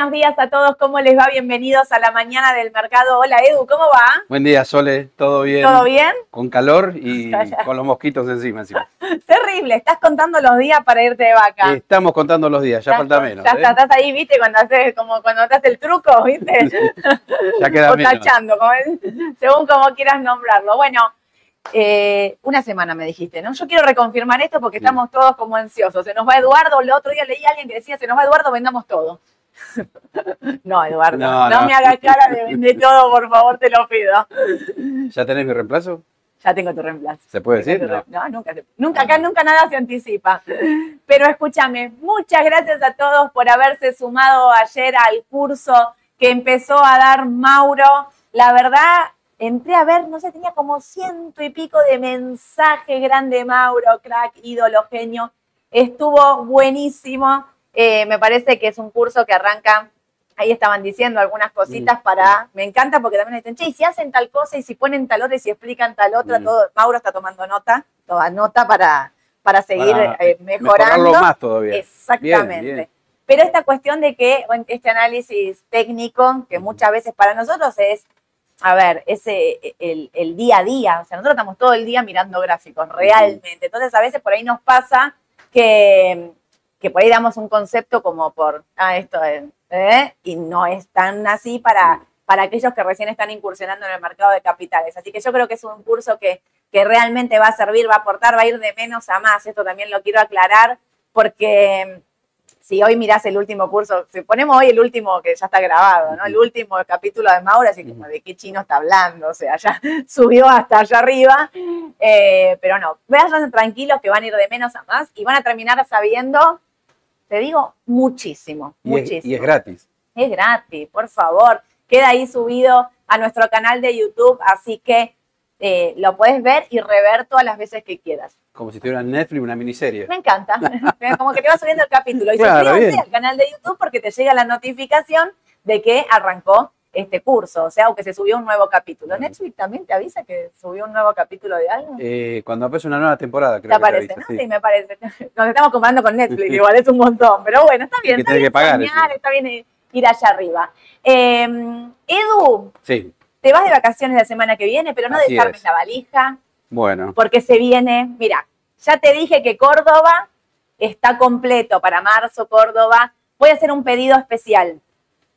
buenos días a todos. ¿Cómo les va? Bienvenidos a la mañana del mercado. Hola Edu, ¿cómo va? Buen día, Sole. ¿Todo bien? ¿Todo bien? Con calor y con los mosquitos encima. encima. Terrible. Estás contando los días para irte de vaca. Estamos contando los días, ya falta menos. Ya ¿eh? estás ahí, ¿viste? Cuando haces como cuando haces el truco, ¿viste? ya queda o tachando, según como quieras nombrarlo. Bueno, eh, una semana me dijiste, ¿no? Yo quiero reconfirmar esto porque estamos todos como ansiosos. Se nos va Eduardo, el otro día leí a alguien que decía, se nos va Eduardo, vendamos todo. no, Eduardo, no, me hagas cara de vender todo, por favor, te lo pido. ¿Ya tenés mi reemplazo? Ya tengo tu reemplazo. ¿Se puede decir? No, nunca, nunca, acá nunca nada se anticipa. Pero escúchame, muchas gracias a todos por haberse sumado ayer al curso que empezó a dar Mauro. La verdad, entré a ver, no sé, tenía como ciento y pico de mensajes, grande Mauro, crack, ídolo, genio. Estuvo buenísimo. Eh, me parece que es un curso que arranca, ahí estaban diciendo algunas cositas mm. para, me encanta porque también dicen, che, y si hacen tal cosa y si ponen tal otra y si explican tal otra, mm. todo, Mauro está tomando nota, toda nota para, para seguir eh, mejorando. más todavía. Exactamente. Pero esta cuestión de que este análisis técnico, que muchas veces para nosotros es a ver, ese, el, el, día a día, o sea, nosotros estamos todo el día mirando gráficos, realmente. Entonces, a veces por ahí nos pasa que, que por ahí damos un concepto como por, ah, esto es, ¿eh? y no es tan así para, para aquellos que recién están incursionando en el mercado de capitales. Así que yo creo que es un curso que, que realmente va a servir, va a aportar, va a ir de menos a más. Esto también lo quiero aclarar porque si hoy mirás el último curso, si ponemos hoy el último que ya está grabado, ¿no? El último capítulo de Maura, así como de qué chino está hablando, o sea, ya subió hasta allá arriba, eh, pero no, vayan tranquilos que van a ir de menos a más y van a terminar sabiendo te digo, muchísimo, muchísimo. y es gratis. Es gratis, por favor. Queda ahí subido a nuestro canal de YouTube, así que eh, lo puedes ver y rever todas las veces que quieras. Como si estuviera en Netflix una miniserie. Me encanta. Como que te va subiendo el capítulo. Y claro, suscríbete al canal de YouTube porque te llega la notificación de que arrancó este curso, o sea, o que se subió un nuevo capítulo. ¿Netflix también te avisa que subió un nuevo capítulo de algo? Eh, cuando aparece una nueva temporada, creo te aparece, ¿no? Sí. me parece. Nos estamos comparando con Netflix, igual es un montón, pero bueno, está bien. está, bien que pagar está bien ir allá arriba. Em, Edu, sí. te vas de vacaciones la semana que viene, pero no desarmes la valija. Bueno. Porque se viene, mira, ya te dije que Córdoba está completo para marzo, Córdoba. Voy a hacer un pedido especial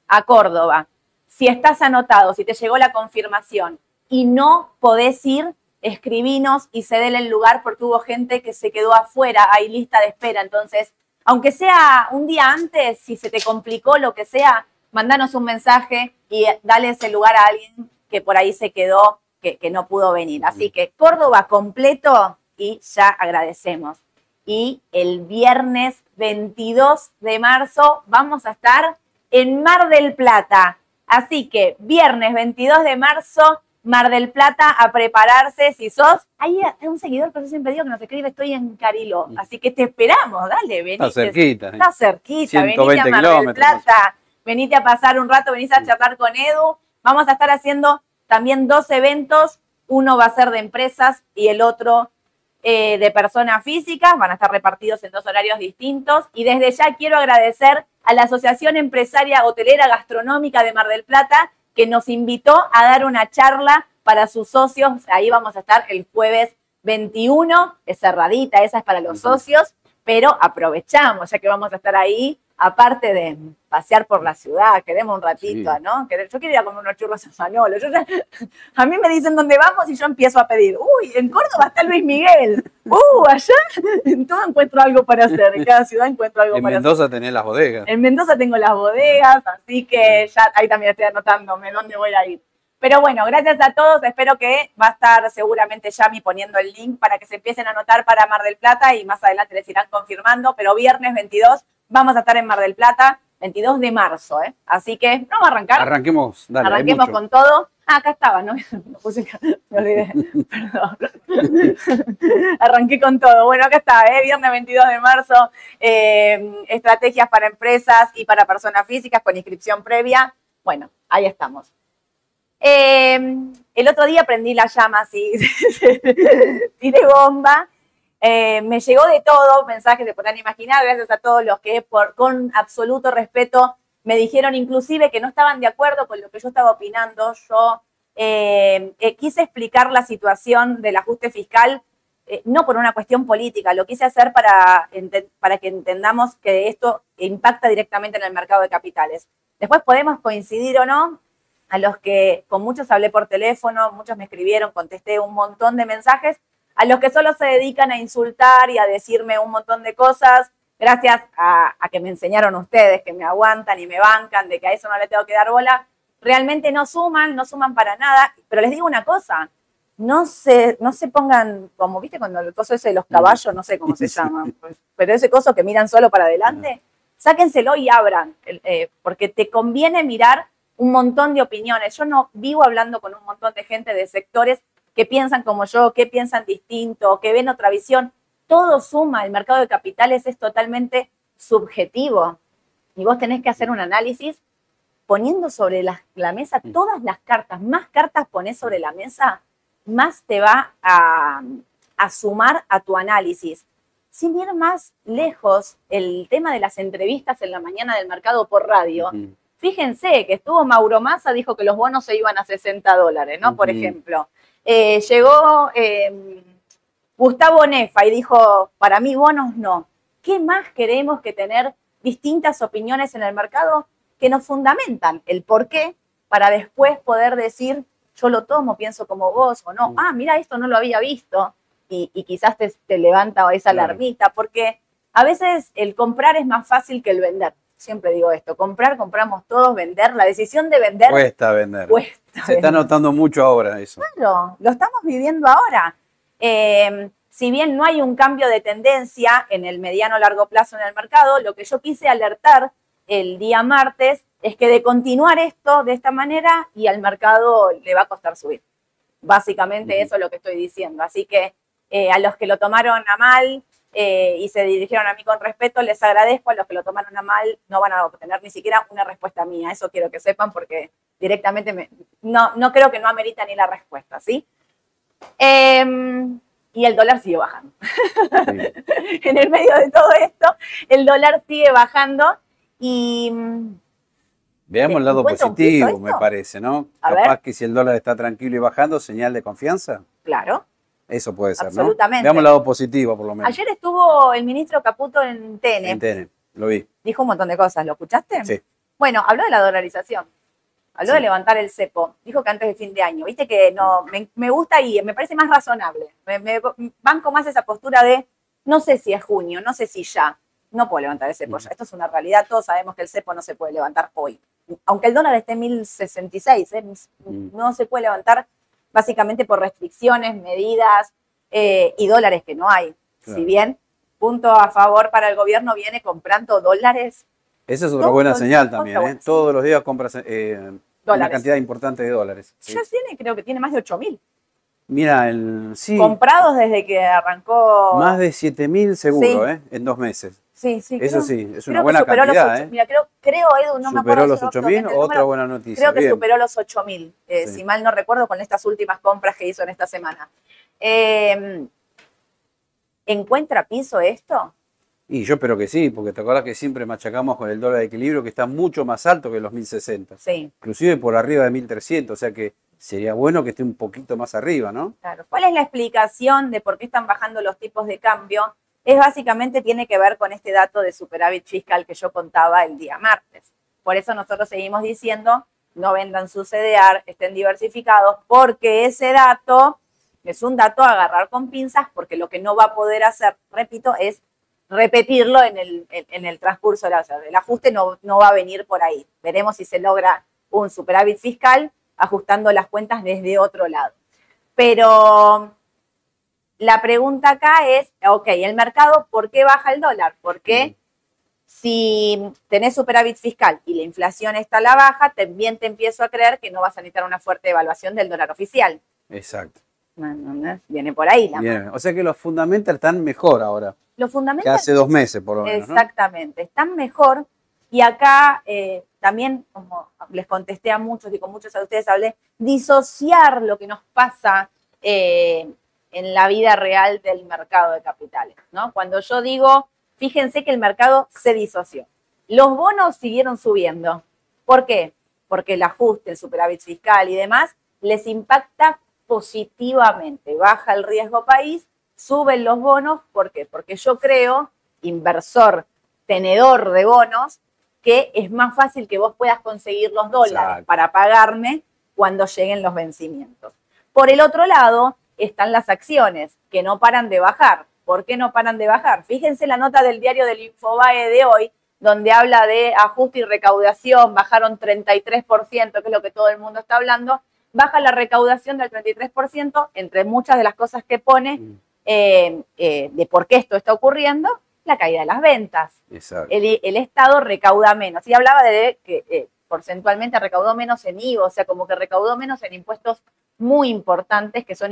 a Córdoba si estás anotado, si te llegó la confirmación y no podés ir, escribinos y ceder el lugar porque hubo gente que se quedó afuera, hay lista de espera. Entonces, aunque sea un día antes, si se te complicó lo que sea, mandanos un mensaje y dale ese lugar a alguien que por ahí se quedó, que, que no pudo venir. Así que Córdoba completo y ya agradecemos. Y el viernes 22 de marzo vamos a estar en Mar del Plata Así que viernes 22 de marzo, Mar del Plata, a prepararse si sos. Hay un seguidor que yo siempre digo que nos escribe, estoy en Cariló. Así que te esperamos, dale, venite. Está cerquita. Está cerquita, venite a Mar del Plata. Venite a pasar un rato, venís a charlar con Edu. Vamos a estar haciendo también dos eventos. Uno va a ser de empresas y el otro eh, de personas físicas. Van a estar repartidos en dos horarios distintos. Y desde ya quiero agradecer a la Asociación Empresaria Hotelera Gastronómica de Mar del Plata, que nos invitó a dar una charla para sus socios. Ahí vamos a estar el jueves 21, es cerradita, esa es para los socios, pero aprovechamos, ya que vamos a estar ahí, aparte de pasear por la ciudad, queremos un ratito, ¿no? Yo quiero ir a comer unos churros a Manolo. a mí me dicen dónde vamos y yo empiezo a pedir, uy, en Córdoba está Luis Miguel, uh, allá en todo encuentro algo para hacer, en cada ciudad encuentro algo para hacer. En Mendoza tenés las bodegas. En Mendoza tengo las bodegas, así que ya ahí también estoy anotándome dónde voy a ir. Pero bueno, gracias a todos. Espero que va a estar seguramente Yami poniendo el link para que se empiecen a anotar para Mar del Plata y más adelante les irán confirmando. Pero viernes 22 vamos a estar en Mar del Plata. 22 de marzo, ¿eh? Así que vamos a arrancar. Arranquemos, dale. Arranquemos con todo. Ah, acá estaba, ¿no? me olvidé, perdón. Arranqué con todo. Bueno, acá está, ¿eh? Viernes 22 de marzo, eh, estrategias para empresas y para personas físicas con inscripción previa. Bueno, ahí estamos. Eh, el otro día prendí la llama así, tiré bomba eh, me llegó de todo, mensajes se podrán imaginar, gracias a todos los que con absoluto respeto Me dijeron inclusive que no estaban de acuerdo con lo que yo estaba opinando. Yo eh, eh, quise explicar la situación del ajuste fiscal no por una cuestión política, lo quise hacer para, para que entendamos que esto impacta directamente en el mercado de capitales. Después podemos coincidir o no, a los que con muchos hablé por teléfono, muchos me escribieron, contesté un montón de mensajes, a los que solo se dedican a insultar y a decirme un montón de cosas, gracias a, a, que me enseñaron ustedes, que me aguantan y me bancan, de que a eso no le tengo que dar bola, realmente no suman, no suman para nada, pero les digo una cosa, no se, no se pongan, como viste cuando el coso ese de los caballos, no sé cómo se llama, pues, pero ese coso que miran solo para adelante, sáquenselo y abran, eh, porque te conviene mirar un montón de opiniones. Yo no vivo hablando con un montón de gente de sectores que piensan como yo, que piensan distinto, que ven otra visión. Todo suma, el mercado de capitales es totalmente subjetivo y vos tenés que hacer un análisis poniendo sobre la, la mesa mm. todas las cartas, más cartas ponés sobre la mesa, más te va a, sumar a tu análisis. Sin ir más lejos, el tema de las entrevistas en la mañana del mercado por radio, fíjense que estuvo Mauro Massa, dijo que los bonos se iban a 60 dólares, ¿no? Por ejemplo. Eh, llegó em, Gustavo Nefa y dijo, para mí bonos no. ¿Qué más queremos que tener distintas opiniones en el mercado que nos fundamentan el por qué para después poder decir yo lo tomo, pienso como vos, o no, ah, mira, esto no lo había visto, y, quizás te, levanta esa alarmita, porque a veces el comprar es más fácil que el vender. Siempre digo esto, comprar, compramos todos, vender, la decisión de vender. Cuesta vender. Se está notando mucho ahora eso. Claro, lo estamos viviendo ahora. Em, si bien no hay un cambio de tendencia en el mediano largo plazo en el mercado, lo que yo quise alertar el día martes es que de continuar esto de esta manera y al mercado le va a costar subir. Básicamente eso es lo que estoy diciendo. Así que eh, a los que lo tomaron a mal eh, y se dirigieron a mí con respeto, les agradezco. A los que lo tomaron a mal no van a obtener ni siquiera una respuesta mía. Eso quiero que sepan porque directamente no, no creo que no amerita ni la respuesta, ¿sí? Em, y el dólar sigue bajando. en el medio de todo esto, el dólar sigue bajando y Veamos el lado positivo, me parece, ¿no? Capaz que si el dólar está tranquilo y bajando, señal de confianza. Claro. Eso puede ser, Absolutamente. Veamos el lado positivo, por lo menos. Ayer estuvo el ministro Caputo en TN. En TN, lo vi. Dijo un montón de cosas, ¿lo escuchaste? Sí. Bueno, habló de la dolarización. Habló de levantar el cepo. Dijo que antes de fin de año. Viste que no, me, gusta y me parece más razonable. Me, me, banco más esa postura de no sé si es junio, no sé si ya. No puedo levantar el cepo ya. Esto es una realidad. Todos sabemos que el cepo no se puede levantar hoy aunque el dólar esté en 1066, ¿eh? mm. no se puede levantar básicamente por restricciones, medidas eh, y dólares que no hay. Si bien, punto a favor para el gobierno, viene comprando dólares. Esa es otra buena señal también, ¿eh? Todos los días compras una cantidad importante de dólares. Ya tiene, creo que tiene más de 8 mil. Mira, el, sí. Comprados desde que arrancó. Más de 7 mil seguro, ¿eh? En dos meses. Sí, sí. Eso sí, es una buena cantidad. ¿eh? Mira, creo, creo, Edu, no me acuerdo. Superó los 8.000, otra buena noticia. Creo que superó los 8.000, eh, si mal no recuerdo, con estas últimas compras que hizo en esta semana. Eh, ¿Encuentra piso esto? Y yo espero que sí, porque te acuerdas que siempre machacamos con el dólar de equilibrio que está mucho más alto que los 1060. Sí. Inclusive por arriba de 1300, o sea que sería bueno que esté un poquito más arriba, ¿no? Claro. ¿Cuál es la explicación de por qué están bajando los tipos de cambio? Es básicamente tiene que ver con este dato de superávit fiscal que yo contaba el día martes. Por eso nosotros seguimos diciendo, no vendan su CDR, estén diversificados, porque ese dato es un dato a agarrar con pinzas, porque lo que no va a poder hacer, repito, es repetirlo en el, en, el transcurso. O sea, el ajuste no, no va a venir por ahí. Veremos si se logra un superávit fiscal ajustando las cuentas desde otro lado. Pero la pregunta acá es, ok, el mercado, ¿por qué baja el dólar? Porque si tenés superávit fiscal y la inflación está a la baja, también te empiezo a creer que no vas a necesitar una fuerte evaluación del dólar oficial. Exacto. Viene por ahí la O sea que los fundamentals están mejor ahora. Los fundamentals. Que hace dos meses, por lo menos. Exactamente, están mejor. Y acá eh, también, como les contesté a muchos y con muchos a ustedes hablé, disociar lo que nos pasa eh, en la vida real del mercado de capitales, ¿no? Cuando yo digo, fíjense que el mercado se disoció. Los bonos siguieron subiendo. ¿Por qué? Porque el ajuste, el superávit fiscal y demás les impacta positivamente. Baja el riesgo país, suben los bonos. ¿Por qué? Porque yo creo, inversor, tenedor de bonos, que es más fácil que vos puedas conseguir los dólares para pagarme cuando lleguen los vencimientos. Por el otro lado, están las acciones, que no paran de bajar. ¿Por qué no paran de bajar? Fíjense la nota del diario del Infobae de hoy, donde habla de ajuste y recaudación, bajaron 33%, que es lo que todo el mundo está hablando, baja la recaudación del 33%, entre muchas de las cosas que pone mm. eh, eh, de por qué esto está ocurriendo, la caída de las ventas. El, Estado recauda menos. Y hablaba de que eh, porcentualmente recaudó menos en IVA, o sea, como que recaudó menos en impuestos muy importantes que son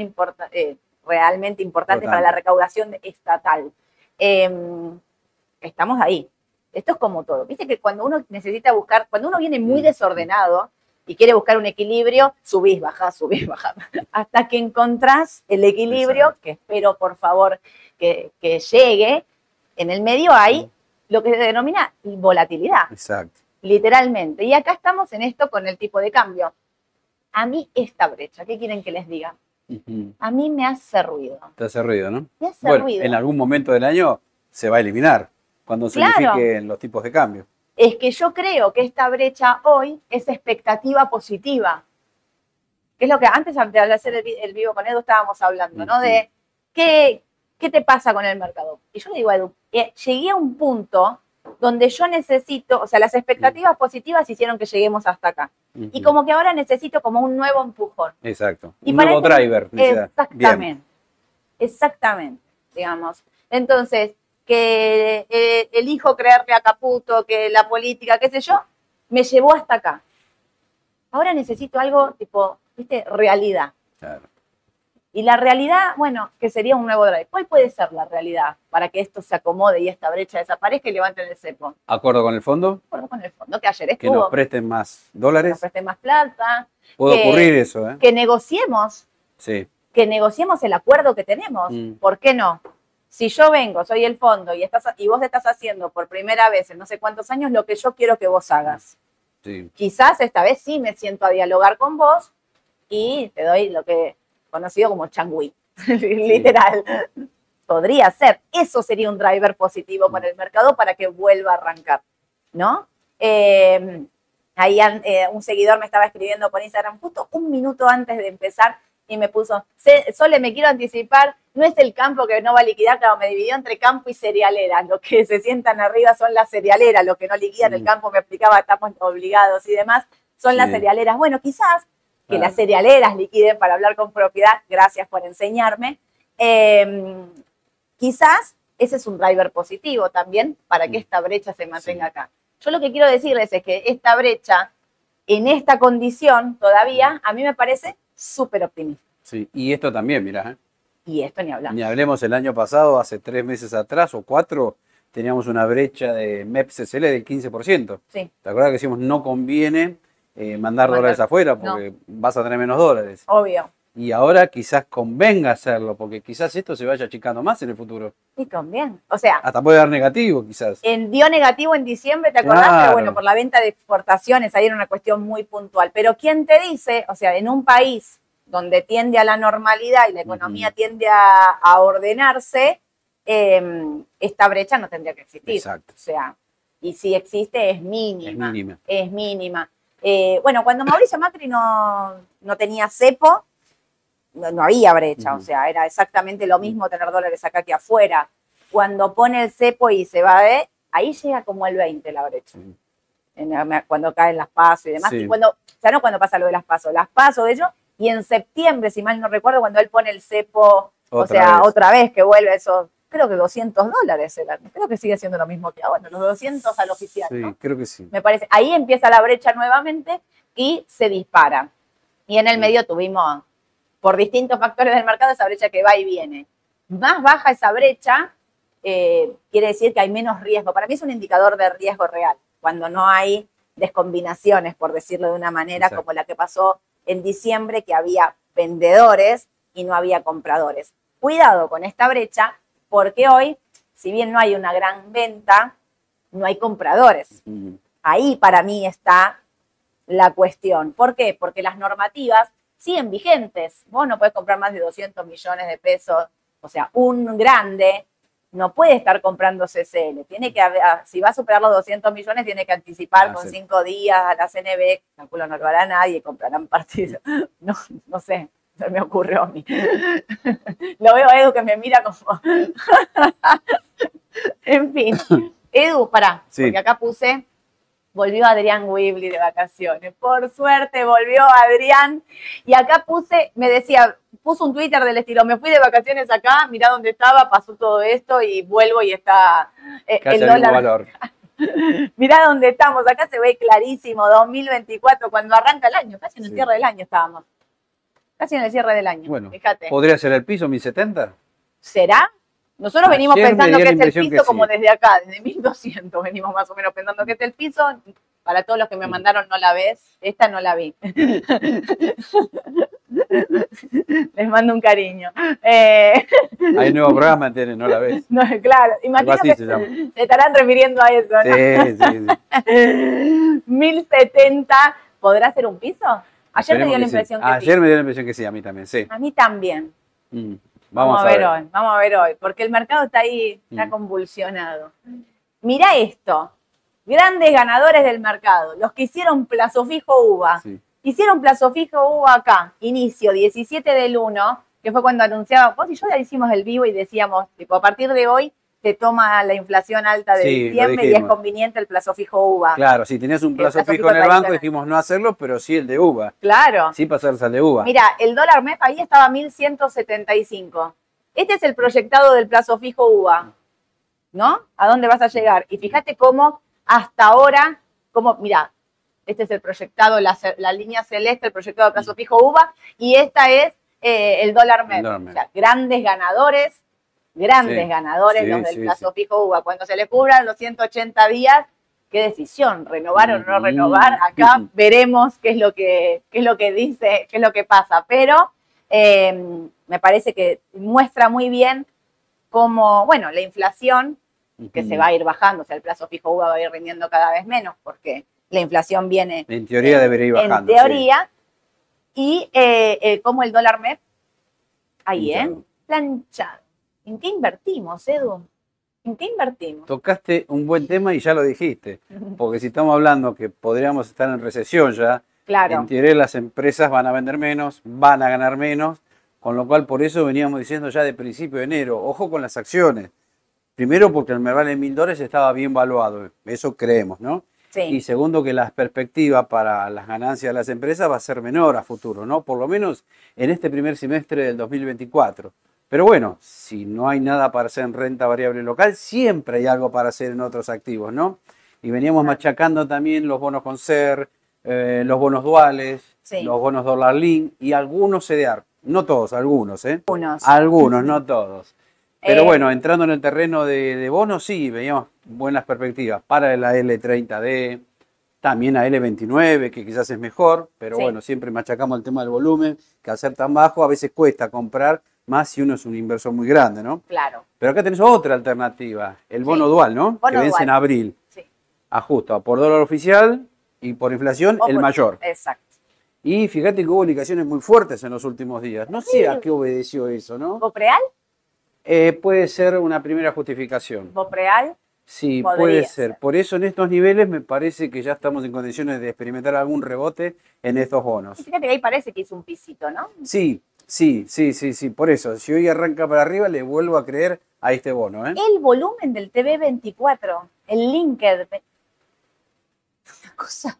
realmente importantes para la recaudación estatal. Em, estamos ahí. Esto es como todo. Viste que cuando uno necesita buscar, cuando uno viene muy desordenado y quiere buscar un equilibrio, subís, bajás, subís, bajás. Hasta que encontrás el equilibrio, que espero por favor que, llegue, en el medio hay lo que se denomina volatilidad. Exacto. Literalmente. Y acá estamos en esto con el tipo de cambio. A mí esta brecha, ¿qué quieren que les diga? A mí me hace ruido. Te hace ruido, ¿no? Me hace ruido. En algún momento del año se va a eliminar cuando se unifiquen los tipos de cambio. Es que yo creo que esta brecha hoy es expectativa positiva. Que es lo que antes de hacer el, vivo con Edu estábamos hablando, ¿no? De qué, qué te pasa con el mercado. Y yo le digo a Edu, eh, llegué a un punto donde yo necesito, o sea, las expectativas positivas hicieron que lleguemos hasta acá. Y como que ahora necesito como un nuevo empujón. Exacto. un nuevo driver. Exactamente. Exactamente, digamos. Entonces, que eh, elijo creerle a Caputo, que la política, qué sé yo, me llevó hasta acá. Ahora necesito algo tipo, viste, realidad. Claro. Y la realidad, bueno, que sería un nuevo drive. ¿Cuál puede ser la realidad para que esto se acomode y esta brecha desaparezca y levanten el cepo? ¿Acuerdo con el fondo? Acuerdo con el fondo, que ayer estuvo. Que nos presten más dólares. Que nos presten más plata. Puede ocurrir eso, ¿eh? Que negociemos. Sí. Que negociemos el acuerdo que tenemos. Mm. ¿Por qué no? Si yo vengo, soy el fondo y, estás, y vos estás haciendo por primera vez en no sé cuántos años lo que yo quiero que vos hagas. Sí. Quizás esta vez sí me siento a dialogar con vos y te doy lo que conocido como changui, literal. Podría ser. Eso sería un driver positivo para el mercado para que vuelva a arrancar, ¿no? Em, ahí eh, un seguidor me estaba escribiendo por Instagram justo un minuto antes de empezar y me puso, Sole, me quiero anticipar, no es el campo que no va a liquidar, claro, me dividió entre campo y cerealera, lo que se sientan arriba son las cerealeras, lo que no liquidan el mm. campo, me explicaba, estamos obligados y demás, son las cerealeras. Bueno, quizás que las cerealeras liquiden para hablar con propiedad, gracias por enseñarme. Em, quizás ese es un driver positivo también para que mm. esta brecha se mantenga acá. Yo lo que quiero decirles es que esta brecha, en esta condición todavía, mm. a mí me parece súper optimista. Sí, y esto también, mira. ¿eh? Y esto ni hablamos. Ni hablemos el año pasado, hace tres meses atrás o cuatro, teníamos una brecha de MEPS-CL del 15%. Sí. ¿Te acuerdas que decimos no conviene eh, mandar dólares afuera porque vas a tener menos dólares. Obvio. Y ahora quizás convenga hacerlo, porque quizás esto se vaya achicando más en el futuro. Y conviene. O sea. Hasta puede dar negativo, quizás. En, dio negativo en diciembre, ¿te acordás? Pero bueno, por la venta de exportaciones, ahí era una cuestión muy puntual. Pero ¿quién te dice? O sea, en un país donde tiende a la normalidad y la economía tiende a, ordenarse, em, esta brecha no tendría que existir. Exacto. O sea, y si existe es mínima. Es mínima. Es mínima. Eh, bueno, cuando Mauricio Macri no, tenía cepo, no, había brecha, o sea, era exactamente lo mismo tener dólares acá que afuera. Cuando pone el cepo y se va de, ahí llega como el 20 la brecha. cuando caen las pasos y demás. Y cuando, ya no cuando pasa lo de las pasos, las pasos de ellos, y en septiembre, si mal no recuerdo, cuando él pone el cepo, o sea, otra vez que vuelve eso creo que 200 dólares Creo que sigue siendo lo mismo que ahora, los 200 al oficial. Sí, creo que sí. Me parece. Ahí empieza la brecha nuevamente y se dispara. Y en el medio tuvimos, por distintos factores del mercado, esa brecha que va y viene. Más baja esa brecha, eh, quiere decir que hay menos riesgo. Para mí es un indicador de riesgo real, cuando no hay descombinaciones, por decirlo de una manera, como la que pasó en diciembre, que había vendedores y no había compradores. Cuidado con esta brecha, porque hoy, si bien no hay una gran venta, no hay compradores. Ahí para mí está la cuestión. ¿Por qué? Porque las normativas siguen vigentes. Vos no podés comprar más de 200 millones de pesos. O sea, un grande no puede estar comprando CCL. Tiene que, ah, si va a superar los 200 millones, tiene que anticipar ah, con cinco días a la CNB. Calculo no lo hará nadie, comprarán partidos. No, no sé, se me ocurrió a mí. Lo veo a Edu que me mira como... en fin. Edu, pará, porque acá puse volvió Adrián Wibley de vacaciones. Por suerte volvió Adrián. Y acá puse, me decía, puso un Twitter del estilo, me fui de vacaciones acá, mirá dónde estaba, pasó todo esto y vuelvo y está eh, el dólar. Valor. mirá dónde estamos, acá se ve clarísimo, 2024, cuando arranca el año, casi en el cierre del año estábamos. Casi en el cierre del año. Bueno, fíjate. ¿Podría ser el piso 1070? ¿Será? Nosotros venimos pensando que es el piso como desde acá, desde 1200 venimos más o menos pensando que es el piso. Para todos los que me mandaron no la ves, esta no la vi. Les mando un cariño. Eh... Hay nuevo programa, no la ves. claro, imagínate se, estarán refiriendo a eso, ¿no? Sí, sí, sí. 1070, ¿podrá ser un piso? Ayer me dio la impresión que sí. Ayer me dio la impresión que sí, a mí también, sí. A mí también. Mm. Vamos, a, ver, hoy, vamos a ver hoy, porque el mercado está ahí, está mm. convulsionado. Mira esto, grandes ganadores del mercado, los que hicieron plazo fijo UVA. Hicieron plazo fijo UVA acá, inicio 17 del 1, que fue cuando anunciaba, vos y yo ya hicimos el vivo y decíamos, tipo, a partir de hoy te toma la inflación alta de diciembre y es conveniente el plazo fijo UVA. Claro, si tenías un plazo, fijo, en el banco, dijimos no hacerlo, pero sí el de UVA. Claro. Sí pasarse al de UVA. Mira, el dólar MEP ahí estaba a 1175. Este es el proyectado del plazo fijo UVA. ¿No? ¿A dónde vas a llegar? Y fíjate cómo hasta ahora, como, mira, este es el proyectado, la, línea celeste, el proyectado del plazo fijo UVA, y esta es eh, el dólar MEP. O sea, grandes ganadores grandes ganadores, los del plazo fijo UVA. Cuando se le cubran los 180 días, qué decisión, renovar o no renovar. Acá veremos qué es lo que, es lo que dice, qué es lo que pasa. Pero em, me parece que muestra muy bien cómo, bueno, la inflación que se va a ir bajando, o sea, el plazo fijo UVA va a ir rindiendo cada vez menos porque la inflación viene. En teoría debería ir bajando. En teoría. Y eh, eh, como el dólar MEP, ahí, ¿eh? Planchado. ¿En qué invertimos, Edu? ¿En qué invertimos? Tocaste un buen tema y ya lo dijiste, porque si estamos hablando que podríamos estar en recesión ya, claro. en teoría las empresas van a vender menos, van a ganar menos, con lo cual por eso veníamos diciendo ya de principio de enero, ojo con las acciones. Primero porque el Merval en mil dólares estaba bien valuado, eso creemos, ¿no? Sí. Y segundo que la perspectiva para las ganancias de las empresas va a ser menor a futuro, ¿no? Por lo menos en este primer semestre del 2024. Pero bueno, si no hay nada para hacer en renta variable local, siempre hay algo para hacer en otros activos, ¿no? Y veníamos machacando también los bonos con SER, eh, los bonos duales, los bonos dólar link y algunos CDR. No todos, algunos, ¿eh? Algunos. Algunos, no todos. Pero eh, bueno, entrando en el terreno de, bonos, sí, veíamos buenas perspectivas para la L30D, también a L29, que quizás es mejor, pero bueno, siempre machacamos el tema del volumen, que al ser tan bajo a veces cuesta comprar más si uno es un inversor muy grande, ¿no? Claro. Pero acá tenés otra alternativa, el bono dual, ¿no? que vence en abril. Sí. Ajusta por dólar oficial y por inflación el mayor. Exacto. Y fíjate que hubo indicaciones muy fuertes en los últimos días. No sé a qué obedeció eso, ¿no? ¿Bopreal? Eh, puede ser una primera justificación. ¿Bopreal? Sí, puede ser. Por eso en estos niveles me parece que ya estamos en condiciones de experimentar algún rebote en estos bonos. fíjate que ahí parece que hizo un pisito, ¿no? Sí, Sí, sí, sí, sí, por eso. Si hoy arranca para arriba, le vuelvo a creer a este bono. ¿eh? El volumen del TV24, el LinkedIn. Una cosa.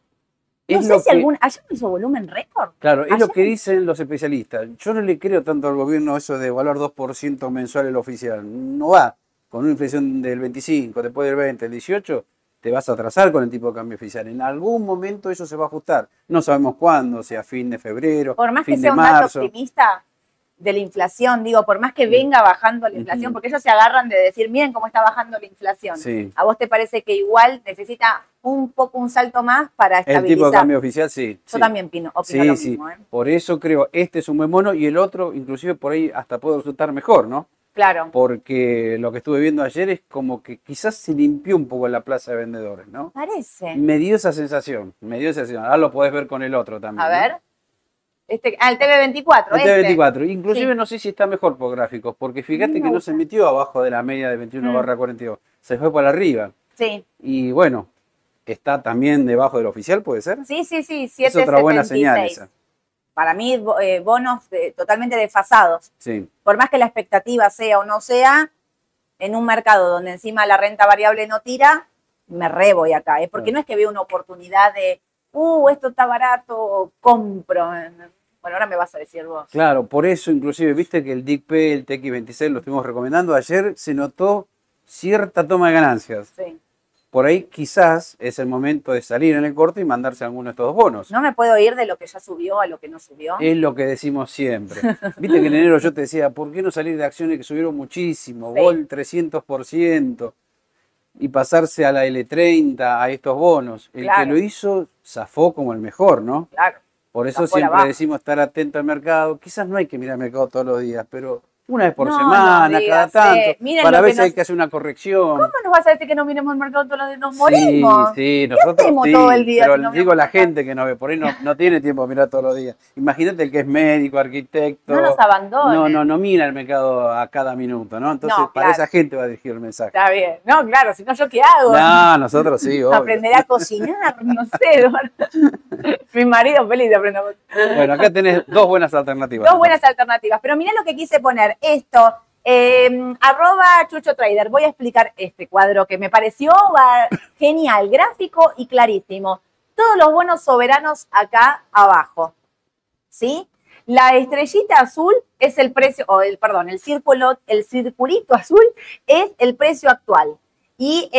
No sé si algún. ¿Ayer hizo volumen récord? Claro, es lo que dicen los especialistas. Yo no le creo tanto al gobierno eso de valor 2% mensual el oficial. No va. Con una inflación del 25, después del 20, el 18, te vas a atrasar con el tipo de cambio oficial. En algún momento eso se va a ajustar. No sabemos cuándo, sea fin de febrero. Por más que sea un dato optimista de la inflación, digo, por más que venga bajando la inflación, porque ellos se agarran de decir, miren cómo está bajando la inflación. ¿A vos te parece que igual necesita un poco un salto más para estabilizar? El tipo de cambio oficial, sí. Yo también opino, opino sí, ¿eh? Por eso creo, este es un buen mono y el otro, inclusive por ahí hasta puede resultar mejor, ¿no? Claro. Porque lo que estuve viendo ayer es como que quizás se limpió un poco la plaza de vendedores, ¿no? Parece. Me dio esa sensación, me dio esa sensación. Ahora lo podés ver con el otro también. A ver. Este, ah, el TV24. El TV24. Inclusive no sé si está mejor por gráficos, porque fíjate que no se metió abajo de la media de 21 mm. barra 42. Se fue para arriba. Sí. Y bueno, está también debajo del oficial, ¿puede ser? Sí, sí, sí. 7, es otra buena señal esa. Para mí, eh, bonos totalmente desfasados. Sí. Por más que la expectativa sea o no sea, en un mercado donde encima la renta variable no tira, me re voy acá. ¿eh? Porque no es que veo una oportunidad de, uh, esto está barato, compro. Bueno, ahora me vas a decir vos. Claro, por eso inclusive, viste que el DICP, el TX26 lo estuvimos recomendando, ayer se notó cierta toma de ganancias. Sí. Por ahí quizás es el momento de salir en el corte y mandarse alguno de estos dos bonos. No me puedo ir de lo que ya subió a lo que no subió. Es lo que decimos siempre. Viste que en enero yo te decía, ¿por qué no salir de acciones que subieron muchísimo? Sí. Gol 300% y pasarse a la L30, a estos bonos. El que lo hizo zafó como el mejor, ¿no? Claro. Por eso siempre decimos estar atento al mercado. Quizás no hay que mirar el mercado todos los días, pero una vez por semana, cada tanto. para ver si hay que hacer una corrección. ¿Cómo nos vas a decir que no miremos el mercado todos los días? Nos morimos. Sí, sí, nosotros sí, todo el día. Pero digo la gente que no ve, por ahí no, tiene tiempo de mirar todos los días. Imagínate el que es médico, arquitecto. No nos abandona. No, no, no mira el mercado a cada minuto, ¿no? Entonces, para esa gente va a dirigir el mensaje. Está bien. No, claro, si no, ¿yo qué hago? No, nosotros sí, obvio. Aprenderé a cocinar, no sé. Mi marido feliz de aprender a cocinar. Bueno, acá tenés dos buenas alternativas. Dos buenas alternativas. Pero mirá lo que quise poner esto, em, arroba Chucho Trader, voy a explicar este cuadro que me pareció genial, gráfico y clarísimo. Todos los buenos soberanos acá abajo, ¿sí? La estrellita azul es el precio, o el, perdón, el círculo, el circulito azul es el precio actual. Y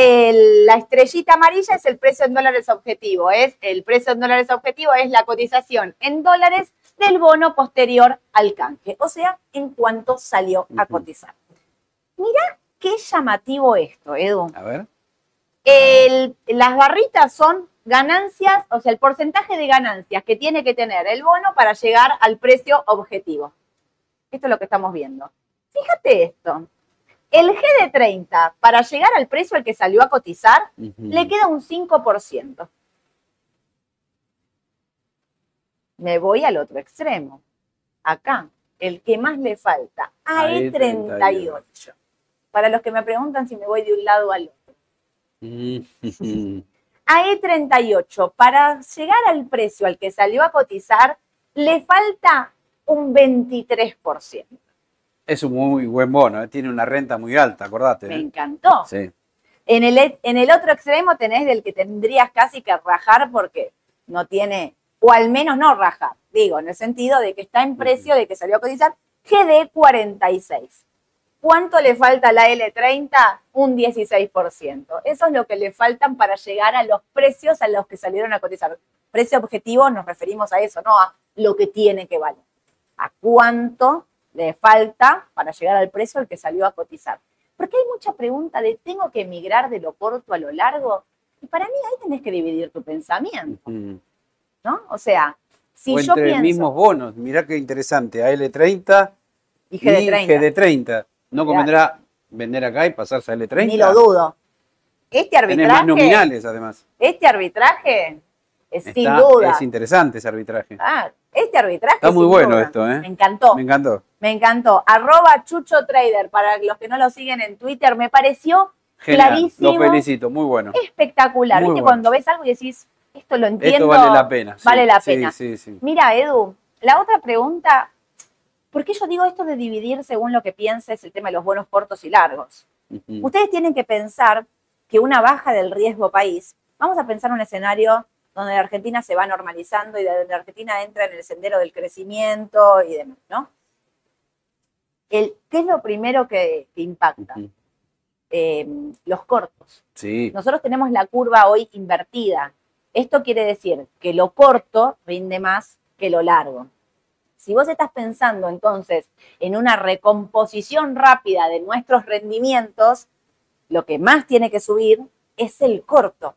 la estrellita amarilla es el precio en dólares objetivo. Es el precio en dólares objetivo es la cotización en dólares del bono posterior al canje, o sea, en cuanto salió a cotizar. Mira qué llamativo esto, Edu. A ver. las barritas son ganancias, o sea, el porcentaje de ganancias que tiene que tener el bono para llegar al precio objetivo. Esto es lo que estamos viendo. Fíjate esto. El G de 30, para llegar al precio al que salió a cotizar, le queda un 5%. me voy al otro extremo. Acá, el que más le falta, AE38. Para los que me preguntan si me voy de un lado al otro. AE38, para llegar al precio al que salió a cotizar, le falta un 23%. Es un muy buen bono, ¿eh? tiene una renta muy alta, acordate. Me ¿eh? encantó. Sí. En el, en el otro extremo tenés del que tendrías casi que rajar porque no tiene o al menos no rajar, digo, en el sentido de que está en precio de que salió a cotizar GD 46. ¿Cuánto le falta a la L30? Un 16%. Eso es lo que le faltan para llegar a los precios a los que salieron a cotizar. Precio objetivo nos referimos a eso, no a lo que tiene que valer. A cuánto le falta para llegar al precio al que salió a cotizar. Porque hay mucha pregunta de, ¿tengo que emigrar de lo corto a lo largo? Y para mí ahí tenés que dividir tu pensamiento. ¿no? O sea, si yo entre pienso... mismos bonos, mirá qué interesante, AL30 y GD30. GD30. ¿No convendrá vender acá y pasarse a L30? Ni lo dudo. Este arbitraje... más nominales, además. Este arbitraje es sin duda... Es interesante ese arbitraje. Ah, este arbitraje Está muy bueno esto, ¿eh? Me encantó. Me encantó. Me encantó. Arroba Chucho Trader, para los que no lo siguen en Twitter, me pareció clarísimo. Lo felicito, muy bueno. Espectacular. ¿Viste? Cuando ves algo y decís, esto lo entiendo. Esto vale la pena. Vale la pena. Mira, Edu, la otra pregunta, ¿por qué yo digo esto de dividir según lo que pienses el tema de los bonos cortos y largos? Ustedes tienen que pensar que una baja del riesgo país, vamos a pensar un escenario donde la Argentina se va normalizando y donde la Argentina entra en el sendero del crecimiento y demás, ¿no? El, ¿Qué es lo primero que, impacta? Eh, los cortos. Sí. Nosotros tenemos la curva hoy invertida. Esto quiere decir que lo corto rinde más que lo largo. Si vos estás pensando entonces en una recomposición rápida de nuestros rendimientos, lo que más tiene que subir es el corto.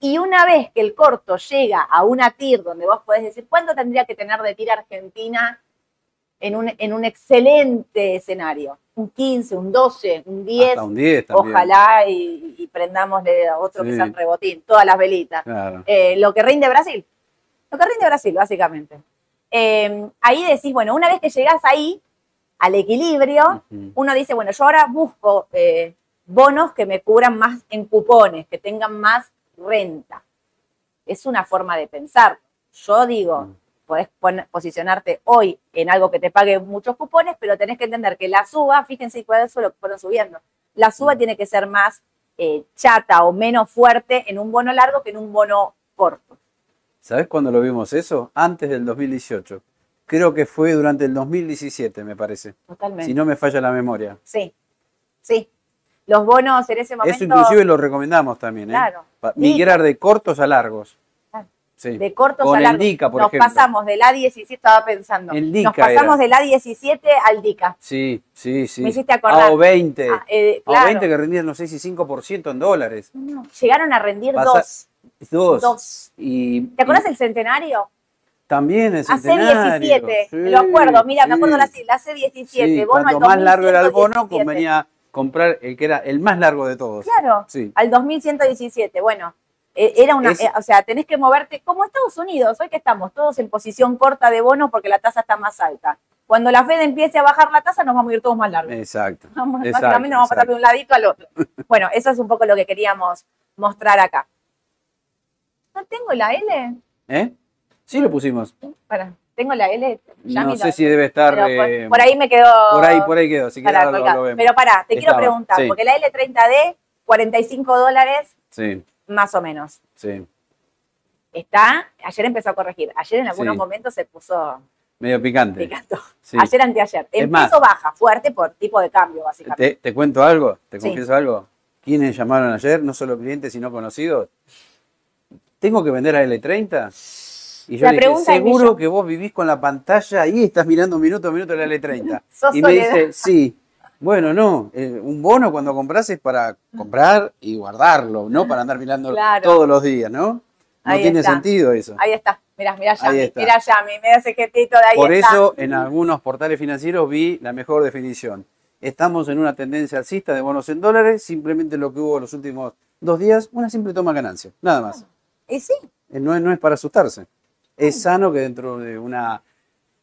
Y una vez que el corto llega a una TIR donde vos podés decir, ¿cuánto tendría que tener de TIR Argentina en un, en un excelente escenario? un 15, un 12, un 10. un 10 Ojalá y, prendamos de otro que sea rebotín, todas las velitas. Eh, lo que rinde Brasil. Lo que rinde Brasil, básicamente. Eh, ahí decís, bueno, una vez que llegás ahí, al equilibrio, uno dice, bueno, yo ahora busco eh, bonos que me cubran más en cupones, que tengan más renta. Es una forma de pensar. Yo digo, podés posicionarte hoy en algo que te pague muchos cupones, pero tenés que entender que la suba, fíjense cuál es lo que fueron subiendo, la suba tiene que ser más eh, chata o menos fuerte en un bono largo que en un bono corto. ¿Sabes cuándo lo vimos eso? Antes del 2018. Creo que fue durante el 2017, me parece. Totalmente. Si no me falla la memoria. Sí, sí. Los bonos en ese momento... Eso inclusive lo recomendamos también, ¿eh? Claro. Migrar de cortos a largos de cortos a largos. nos pasamos del A17, estaba pensando. nos pasamos del A17 al DICA. Sí, sí, sí. Me hiciste acordar. A O20. Ah, eh, A20 que rendían, no sé si 5% en dólares. llegaron a rendir dos. Dos. Dos. Y, ¿Te acuerdas el centenario? También el centenario. AC17, lo acuerdo, mira, me acuerdo la, la C17. Bono cuanto más largo era el bono, convenía comprar el que era el más largo de todos. Claro, al 2117. Bueno, eh, era una, eh, o sea, tenés que moverte como Estados Unidos, hoy que estamos todos en posición corta de bono porque la tasa está más alta. Cuando la Fed empiece a bajar la tasa, nos vamos a ir todos más largos. Exacto. básicamente nos vamos a pasar de un ladito al otro. Bueno, eso es un poco lo que queríamos mostrar acá. ¿No tengo la L? ¿Eh? Sí lo pusimos. Para, ¿tengo la L? no sé si debe estar... Eh, por, ahí me quedó... Por ahí, por ahí quedó, si para, Pero pará, te quiero preguntar, porque la L30D, 45 dólares. Sí más o menos. Sí. Está, ayer empezó a corregir. Ayer en algunos momentos se puso medio picante. Picante. Ayer anteayer. Empezó baja, fuerte por tipo de cambio, básicamente. ¿Te, cuento algo? ¿Te confieso algo? ¿Quiénes llamaron ayer? No solo clientes, sino conocidos. ¿Tengo que vender a L30? Y yo le dije, seguro que vos vivís con la pantalla ahí, estás mirando minuto a minuto la L30. y me dice, sí, bueno, no, eh, un bono cuando compras es para comprar y guardarlo, no para andar mirando todos los días, ¿no? No tiene sentido eso. Ahí está, mirá, mirá Yami, mirá Yami, me ese jetito de ahí Por eso en algunos portales financieros vi la mejor definición. Estamos en una tendencia alcista de bonos en dólares, simplemente lo que hubo los últimos dos días, una simple toma ganancia, nada más. ¿Y sí? Eh, no, no es para asustarse. Es sano que dentro de una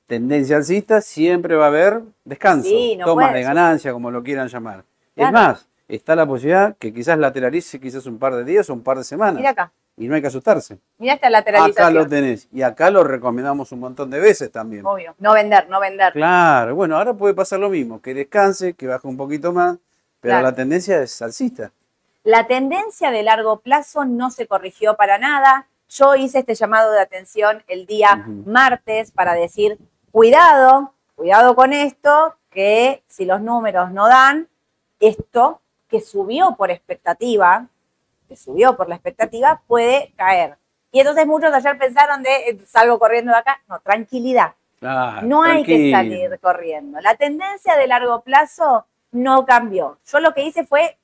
tendencia alcista, siempre va a haber descanso, tomas de ganancia, como lo quieran llamar. Es más, está la posibilidad que quizás lateralice quizás un par de días o un par de semanas. Mira acá. Y no hay que asustarse. Mira esta lateralización. Acá lo tenés. Y acá lo recomendamos un montón de veces también. Obvio. No vender, no vender. Claro. Bueno, ahora puede pasar lo mismo. Que descanse, que baje un poquito más. Pero la tendencia es alcista. La tendencia de largo plazo no se corrigió para nada. Yo hice este llamado de atención el día martes para decir, cuidado, cuidado con esto, que si los números no dan, esto que subió por expectativa, que subió por la expectativa, puede caer. Y entonces muchos ayer pensaron de eh, salgo corriendo de acá. No, tranquilidad. no hay que salir corriendo. La tendencia de largo plazo no cambió. Yo lo que hice fue,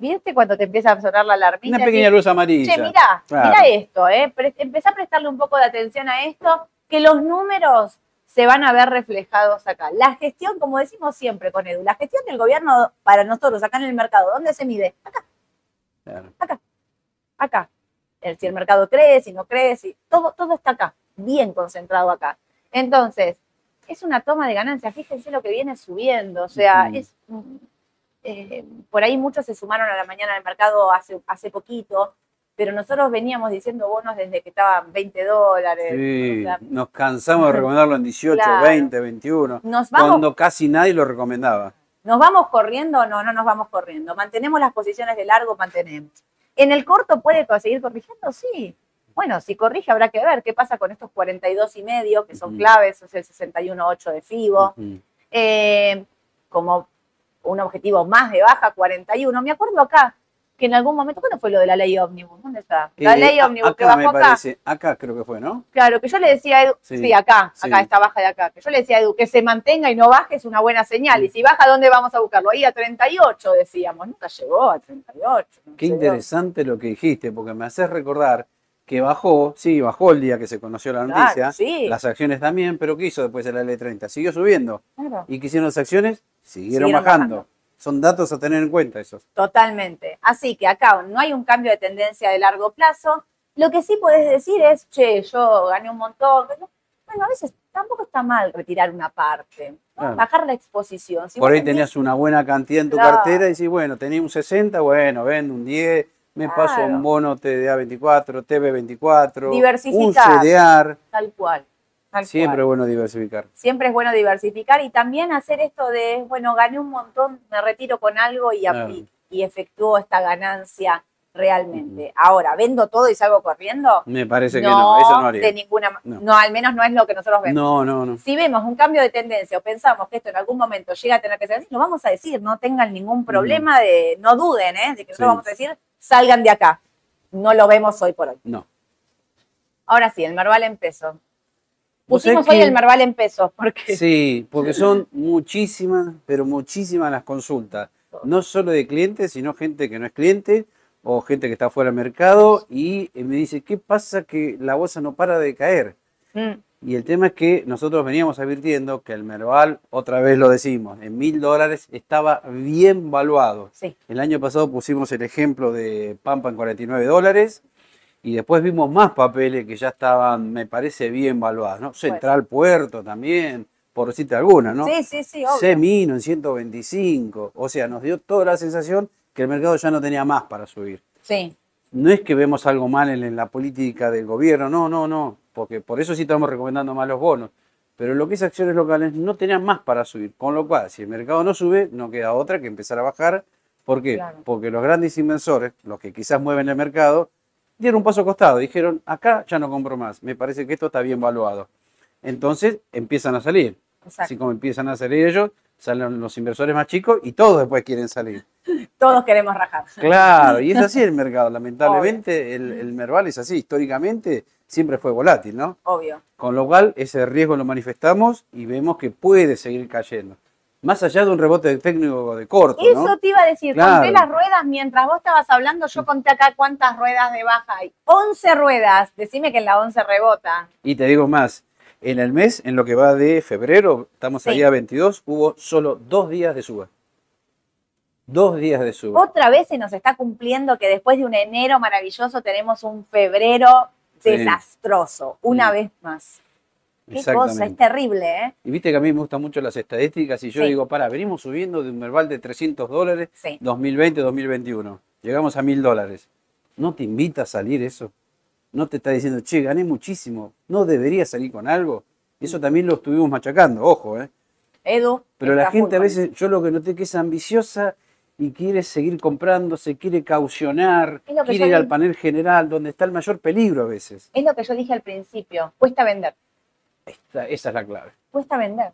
¿viste cuando te empieza a sonar la alarmita? Una pequeña luz amarilla. Che, mira, mira esto, ¿eh? Empecé a prestarle un poco de atención a esto, que los números se van a ver reflejados acá. La gestión, como decimos siempre con Edu, la gestión del gobierno para nosotros acá en el mercado, ¿dónde se mide? Acá. Acá. Acá. Si el mercado crece, si no crece, todo, todo está acá, bien concentrado acá. Entonces, es una toma de ganancias. Fíjense lo que viene subiendo. O sea, es. Eh, por ahí muchos se sumaron a la mañana al mercado hace, hace poquito pero nosotros veníamos diciendo bonos desde que estaban 20 dólares. Sí, nos cansamos de recomendarlo en 18, 20, 21, cuando casi nadie lo recomendaba. ¿Nos vamos corriendo? No, no nos vamos corriendo. ¿Mantenemos las posiciones de largo? Mantenemos. ¿En el corto puede seguir corrigiendo? Sí. Bueno, si corrige habrá que ver qué pasa con estos 42 y medio, que son claves, es el 61.8 de FIBO. Eh, como un objetivo más de baja, 41. Me acuerdo acá, que en algún momento, ¿cuándo fue lo de la ley ómnibus? ¿Dónde está? La ley ómnibus que bajó acá. Acá creo que fue, ¿no? Claro, que yo le decía a Edu, sí, acá, acá, esta baja de acá, que yo le decía a Edu, que se mantenga y no baje es una buena señal. Y si baja, ¿dónde vamos a buscarlo? Ahí a 38, decíamos. Nunca llegó a 38. Qué interesante lo que dijiste, porque me haces recordar que bajó, sí, bajó el día que se conoció la noticia, las acciones también, pero ¿qué hizo después de la ley 30? Siguió subiendo. ¿Y qué hicieron las acciones? siguieron, bajando. Son datos a tener en cuenta esos. Totalmente. Así que acá no hay un cambio de tendencia de largo plazo. Lo que sí puedes decir es, che, yo gané un montón. Bueno, a veces tampoco está mal retirar una parte, bajar la exposición. Por ahí tenías una buena cantidad en tu cartera y decís, bueno, tenía un 60, bueno, vendo un 10, me paso un bono TDA24, TV24, Diversificar, un CDR. Tal cual. Siempre es bueno diversificar. Siempre es bueno diversificar y también hacer esto de, bueno, gané un montón, me retiro con algo y, y efectúo esta ganancia realmente. Ahora, ¿vendo todo y salgo corriendo? Me parece que no, eso no haría. De ninguna, no. al menos no es lo que nosotros vemos. No, no, no. Si vemos un cambio de tendencia o pensamos que esto en algún momento llega a tener que ser así, lo vamos a decir, no tengan ningún problema de, no duden, ¿eh? De que nosotros vamos a decir, salgan de acá. No lo vemos hoy por hoy. No. Ahora sí, el Marval en pesos. Pusimos hoy el Marval en pesos. Porque... Sí, porque son muchísimas, pero muchísimas las consultas. No solo de clientes, sino gente que no es cliente o gente que está fuera del mercado y me dice, ¿qué pasa que la bolsa no para de caer? Mm. Y el tema es que nosotros veníamos advirtiendo que el Merval, otra vez lo decimos, en mil dólares estaba bien valuado. El año pasado pusimos el ejemplo de Pampa en 49 dólares y después vimos más papeles que ya estaban, me parece, bien valuados, ¿no? Central Puerto también, por decirte alguna, ¿no? Sí, sí, sí, obvio. Semino en 125, o sea, nos dio toda la sensación que el mercado ya no tenía más para subir. Sí. No es que vemos algo mal en, la política del gobierno, no, no, no, porque por eso sí estamos recomendando más los bonos. Pero lo que es acciones locales no tenían más para subir, con lo cual, si el mercado no sube, no queda otra que empezar a bajar. ¿Por qué? Porque los grandes inversores, los que quizás mueven el mercado, dieron un paso costado, dijeron, acá ya no compro más, me parece que esto está bien valuado. Entonces empiezan a salir. Así como empiezan a salir ellos, salen los inversores más chicos y todos después quieren salir. Todos queremos rajar. Claro, y es así el mercado. Lamentablemente el, el, Merval es así. Históricamente siempre fue volátil, ¿no? Obvio. Con lo cual ese riesgo lo manifestamos y vemos que puede seguir cayendo. Más allá de un rebote técnico de corto. Eso te iba a decir, conté las ruedas mientras vos estabas hablando, yo conté acá cuántas ruedas de baja hay. 11 ruedas, decime que en la 11 rebota. Y te digo más, en el mes, en lo que va de febrero, estamos ahí a 22, hubo solo dos días de suba. Dos días de suba. Otra vez se nos está cumpliendo que después de un enero maravilloso tenemos un febrero desastroso, una vez más. Qué cosa, es terrible, ¿eh? Y viste que a mí me gustan mucho las estadísticas y yo digo, para, venimos subiendo de un verbal de 300 dólares 2020-2021. Llegamos a 1000 dólares. ¿No te invita a salir eso? no te está diciendo, che, gané muchísimo, no debería salir con algo. Eso también lo estuvimos machacando, ojo, ¿eh? Edu. Pero la gente a veces, yo lo que noté que es ambiciosa y quiere seguir comprando, se quiere caucionar, quiere ir al panel general, donde está el mayor peligro a veces. Es lo que yo dije al principio, cuesta vender. esa es la clave. Cuesta vender.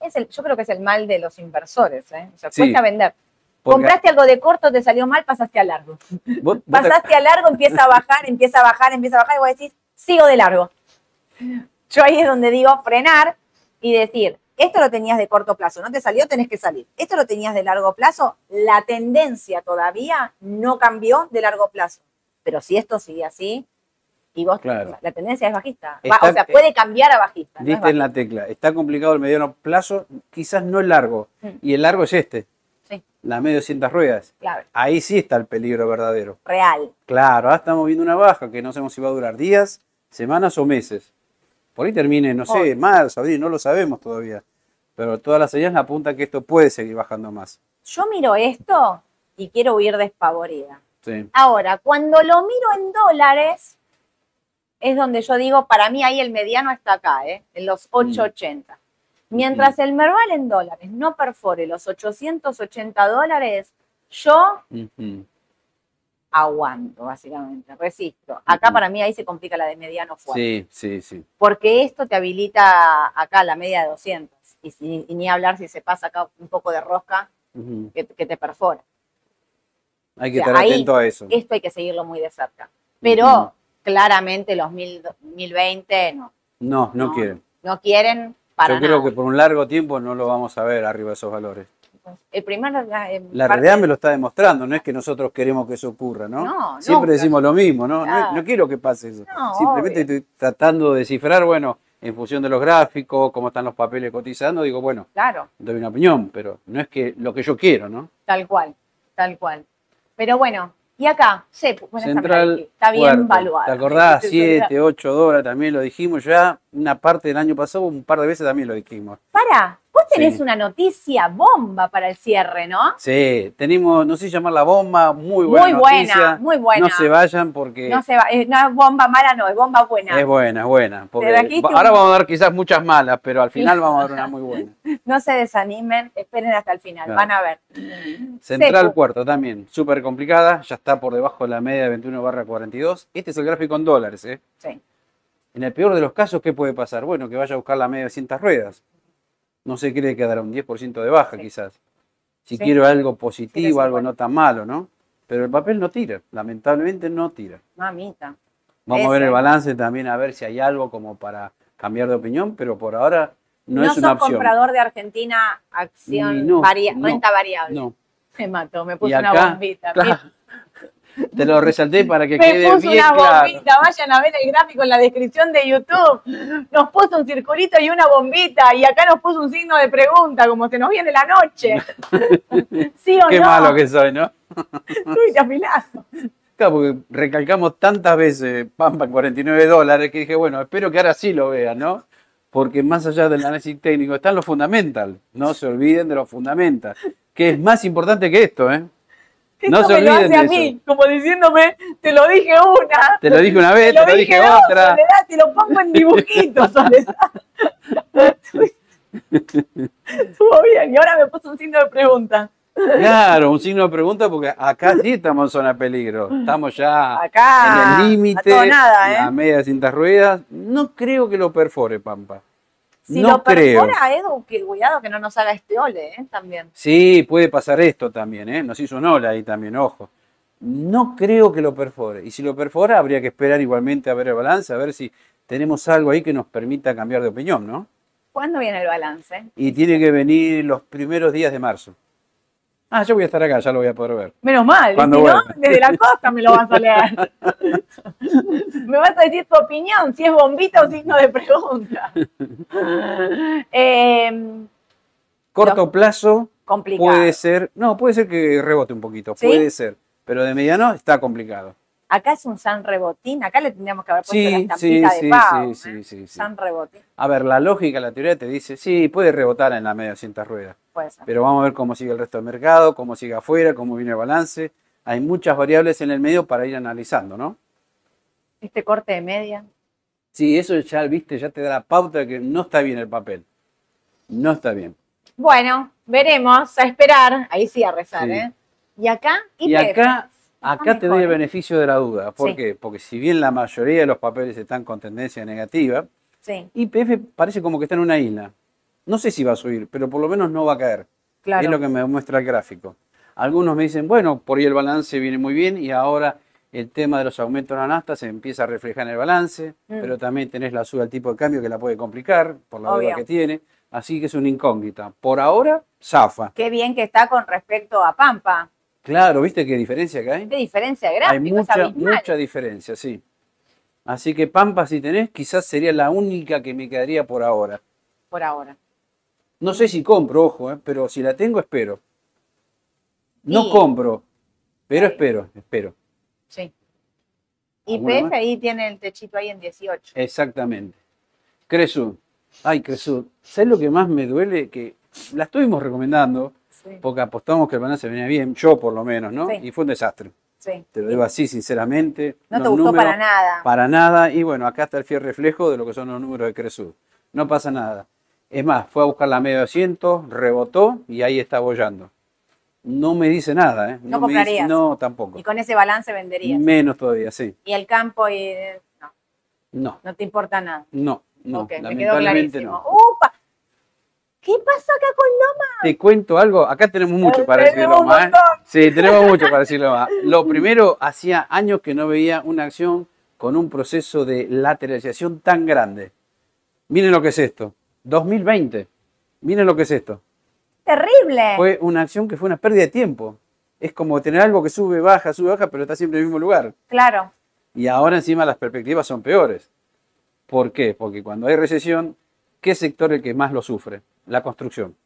Es el, yo creo que es el mal de los inversores, ¿eh? O sea, cuesta vender. Compraste algo de corto, te salió mal, pasaste a largo. pasaste a largo, empieza a bajar, empieza a bajar, empieza a bajar y vos decís, sigo de largo. Yo ahí es donde digo frenar y decir, esto lo tenías de corto plazo, no te salió, tenés que salir. Esto lo tenías de largo plazo, la tendencia todavía no cambió de largo plazo. Pero si esto sigue así, y vos, la tendencia es bajista. o sea, puede cambiar a bajista. Diste en la tecla, está complicado el mediano plazo, quizás no el largo. Mm. Y el largo es este la medio 200 ruedas. Ahí sí está el peligro verdadero. Real. Claro, ahora estamos viendo una baja que no sabemos si va a durar días, semanas o meses. Por ahí termine, no sé, marzo, abril, no lo sabemos todavía. Pero todas las señales apuntan que esto puede seguir bajando más. Yo miro esto y quiero huir despavorida. Sí. Ahora, cuando lo miro en dólares, es donde yo digo, para mí ahí el mediano está acá, ¿eh? en los 880. Mientras el Merval en dólares no perfore los 880 dólares, yo aguanto, básicamente, resisto. Acá para mí ahí se complica la de mediano fuerte. Sí, sí, sí. Porque esto te habilita acá la media de 200. Y, ni hablar si se pasa acá un poco de rosca que, te perfora. Hay que estar atento a eso. Esto hay que seguirlo muy de cerca. Pero claramente los 2020 no. No, no quieren. No quieren yo creo que por un largo tiempo no lo vamos a ver arriba de esos valores. El primer, la, realidad me lo está demostrando, no es que nosotros queremos que eso ocurra, ¿no? Siempre decimos lo mismo, ¿no? No, quiero que pase eso. Simplemente estoy tratando de descifrar, bueno, en función de los gráficos, cómo están los papeles cotizando, digo, bueno, claro. doy una opinión, pero no es que lo que yo quiero, ¿no? Tal cual, tal cual. Pero bueno, y acá, Central, está bien valuado. ¿Te acordás? 7, 8 dólares también lo dijimos ya. Una parte del año pasado, un par de veces también lo dijimos. Para, vos tenés una noticia bomba para el cierre, ¿no? Sí, tenemos, no sé llamarla bomba, muy buena Muy buena, muy buena. No se vayan porque... No se va, es, no es bomba mala, no, es bomba buena. Es buena, es buena. ahora vamos a dar quizás muchas malas, pero al final vamos a dar una muy buena. no se desanimen, esperen hasta el final, van a ver. Central Puerto también, súper complicada, ya está por debajo de la media de 21 barra 42. Este es el gráfico en dólares, ¿eh? Sí. En el peor de los casos, ¿qué puede pasar? Bueno, que vaya a buscar la media de 100 ruedas. No se cree que dará un 10% de baja, quizás. Si quiero algo positivo, algo no tan malo, ¿no? Pero el papel no tira, lamentablemente no tira. Mamita. Vamos a ver el balance también, a ver si hay algo como para cambiar de opinión, pero por ahora no, es una opción. No comprador de Argentina, acción, renta variable. No. Me mató, me puso una bombita. Te lo resalté para que quede bien una bombita, vayan a ver el gráfico en la descripción de YouTube. Nos puso un circulito y una bombita y acá nos puso un signo de pregunta, como se nos viene la noche. ¿Sí o Qué malo que soy, ¿no? Uy, afilado. Claro, porque recalcamos tantas veces Pampa 49 dólares que dije, bueno, espero que ahora sí lo vean, ¿no? Porque más allá del análisis técnico están los fundamentals. No se olviden de los fundamentals, que es más importante que esto, ¿eh? no se me lo hace a mí, como diciéndome, te lo dije una. Te lo dije una vez, te lo, dije, otra. Soledad, te lo pongo en dibujitos, Soledad. Estuvo bien, y ahora me puso un signo de pregunta. Claro, un signo de pregunta porque acá sí estamos en zona de peligro. Estamos ya acá, en el límite, ¿eh? la media de cintas ruedas. No creo que lo perfore, Pampa. Si lo perfora, Edu, que cuidado que no nos haga este ole, ¿eh? También. Sí, puede pasar esto también, ¿eh? Nos hizo un ole ahí también, ojo. No creo que lo perfore. Y si lo perfora, habría que esperar igualmente a ver el balance, a ver si tenemos algo ahí que nos permita cambiar de opinión, ¿no? ¿Cuándo viene el balance? Y tiene que venir los primeros días de marzo. Ah, yo voy a estar acá, ya lo voy a poder ver. Menos mal, si no, desde la costa me lo vas a leer. me vas a decir tu opinión, si es bombita o signo de pregunta. Em, Corto plazo complicado. puede ser, no, puede ser que rebote un poquito, puede ser, pero de mediano está complicado. Acá es un San Rebotín, acá le tendríamos que haber puesto la estampita de Pau. Sí, ¿eh? sí, sí, San Rebotín. A ver, la lógica, la teoría te dice, sí, puede rebotar en la media cinta ruedas. Puede ser. Pero vamos a ver cómo sigue el resto del mercado, cómo sigue afuera, cómo viene el balance. Hay muchas variables en el medio para ir analizando, ¿no? Este corte de media. Sí, eso ya, viste, ya te da la pauta de que no está bien el papel. No está bien. Bueno, veremos, a esperar. Ahí sí a rezar, ¿eh? Y acá, y acá Acá te doy el beneficio de la duda. ¿Por qué? Porque si bien la mayoría de los papeles están con tendencia negativa, sí. IPF parece como que está en una isla. No sé si va a subir, pero por lo menos no va a caer. Claro. Es lo que me muestra el gráfico. Algunos me dicen, bueno, por ahí el balance viene muy bien y ahora el tema de los aumentos de la nafta se empieza a reflejar en el balance, mm. pero también tenés la suba del tipo de cambio que la puede complicar por la deuda que tiene. Así que es una incógnita. Por ahora, zafa. Qué bien que está con respecto a Pampa. Claro, ¿viste qué diferencia que hay? Qué diferencia gráfica. Hay mucha, mucha diferencia, sí. Así que Pampa, si tenés, quizás sería la única que me quedaría por ahora. Por ahora. No sé si compro, ojo, eh, pero si la tengo, espero. No compro, pero espero, espero. Sí. Y PF ahí tiene el techito ahí en 18. Exactamente. Cresud. Ay, Cresud. ¿Sabes lo que más me duele? Que la estuvimos recomendando porque apostamos que el balance venía bien, yo por lo menos, ¿no? Y fue un desastre. Sí. Te lo digo así, sinceramente. No te gustó para nada. Para nada. Y bueno, acá está el fiel reflejo de lo que son los números de Cresud. No pasa nada. Es más, fue a buscar la media de asiento, rebotó y ahí está bollando. No me dice nada, ¿eh? No, no comprarías. no, tampoco. Y con ese balance venderías. Menos todavía, sí. Y el campo y no. No. No te importa nada. No, no. Okay, me quedó clarísimo. ¡Upa! ¿Qué pasa acá con Loma? Te cuento algo, acá tenemos mucho para decir Loma. ¿eh? Sí, tenemos mucho para decir Loma. Lo primero, hacía años que no veía una acción con un proceso de lateralización tan grande. Miren lo que es esto. 2020. Miren lo que es esto. Terrible. Fue una acción que fue una pérdida de tiempo. Es como tener algo que sube, baja, sube, baja, pero está siempre en el mismo lugar. Claro. Y ahora encima las perspectivas son peores. ¿Por qué? Porque cuando hay recesión, ¿qué sector es el que más lo sufre? La construcción,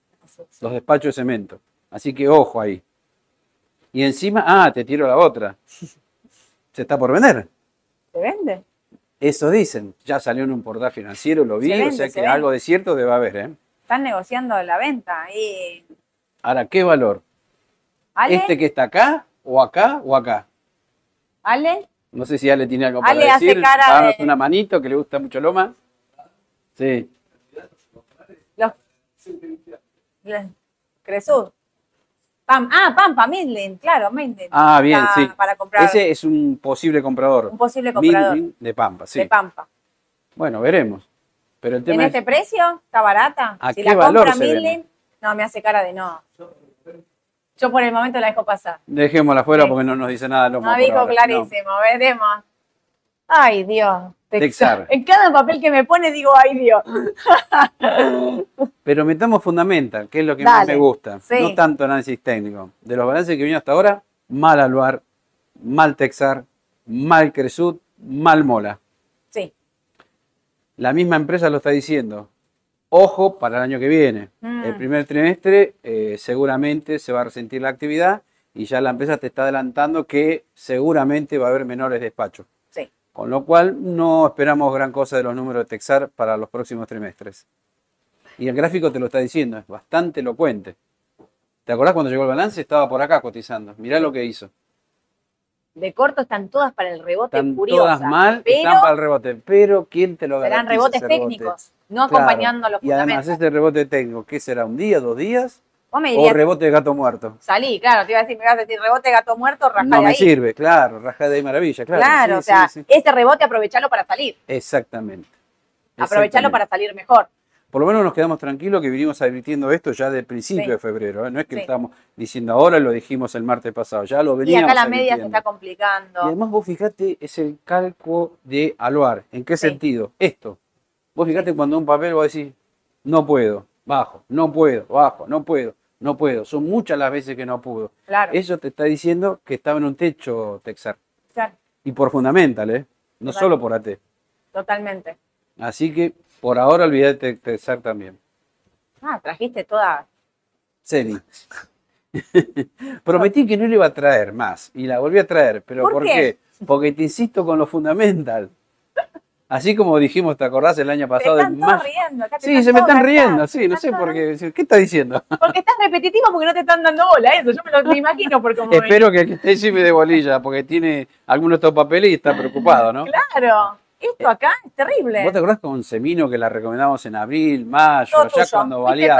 los despachos de cemento. Así que ojo ahí. Y encima, ah, te tiro la otra. Se está por vender. ¿Se vende? Eso dicen. Ya salió en un portal financiero, lo vi, o sea que algo de cierto debe haber, ¿eh? Están negociando la venta y... Ahora, ¿qué valor? ¿Este que está acá, o acá, o acá? ¿Ale? No sé si Ale tiene algo para decir. Hace cara de... una manito que le gusta mucho Loma. Sí. Los... Cresud. Ah, Pampa, Midland, claro, Midland. Ah, bien, sí. Para comprar. Ese es un posible comprador. Un posible comprador. de Pampa, sí. De Pampa. Bueno, veremos. Pero el tema ¿En este precio? ¿Está barata? ¿A si qué la valor compra Midland, no, me hace cara de no. Yo por el momento la dejo pasar. Dejémosla fuera porque no nos dice nada. No dijo clarísimo, veremos. Ay, Dios. Texar. En cada papel que me pone digo, ay Dios. Pero metamos fundamental, que es lo que más me gusta. No tanto análisis técnico. De los balances que vino hasta ahora, mal Aluar, mal Texar, mal Cresud, mal Mola. Sí. La misma empresa lo está diciendo. Ojo para el año que viene. Mm. El primer trimestre eh, seguramente se va a resentir la actividad y ya la empresa te está adelantando que seguramente va a haber menores despachos. Con lo cual no esperamos gran cosa de los números de Texar para los próximos trimestres. Y el gráfico te lo está diciendo, es bastante elocuente. ¿Te acordás cuando llegó el balance? Estaba por acá cotizando. Mirá lo que hizo. De corto están todas para el rebote están Todas mal, están para el rebote. Pero ¿quién te lo garantiza? Serán rebotes técnicos, no acompañando a los Y además este rebote técnico, ¿qué será? ¿Un día, dos días? O rebote de gato muerto. Salí, claro, te iba a decir, me ibas a decir rebote de gato muerto, rajá no de ahí. No me sirve, claro, rajá de ahí maravilla, claro. Claro, o sea, este rebote aprovecharlo para salir. Exactamente. Aprovecharlo para salir mejor. Por lo menos nos quedamos tranquilos que vinimos advirtiendo esto ya del principio de febrero. ¿eh? No es que lo estamos diciendo ahora, lo dijimos el martes pasado, ya lo veníamos Y acá la media se está complicando. Y además vos fijate, es el cálculo de Aluar. ¿En qué sentido? Esto. Vos fijate cuando un papel vos decís, no puedo, bajo, no puedo, bajo, no puedo no puedo. Son muchas las veces que no pudo. Claro. Eso te está diciendo que estaba en un techo Texar. Claro. Y por fundamental, ¿eh? No solo por AT. Totalmente. Así que por ahora olvídate de Texar también. Ah, trajiste toda. Seni. Prometí que no le iba a traer más y la volví a traer. ¿Pero por, qué? Porque te insisto con lo fundamental. Así como dijimos, ¿te acordás el año pasado? Se están todos riendo. Acá sí, se me están riendo, sí, no sé por qué. ¿Qué está diciendo? Porque estás repetitivo porque no te están dando bola, eso, yo me lo imagino por cómo Espero que que me dé bolilla, porque tiene algunos de estos papeles y está preocupado, ¿no? Claro. Esto acá es terrible. ¿Vos te acordás con Semino que la recomendamos en abril, mayo, ya cuando valía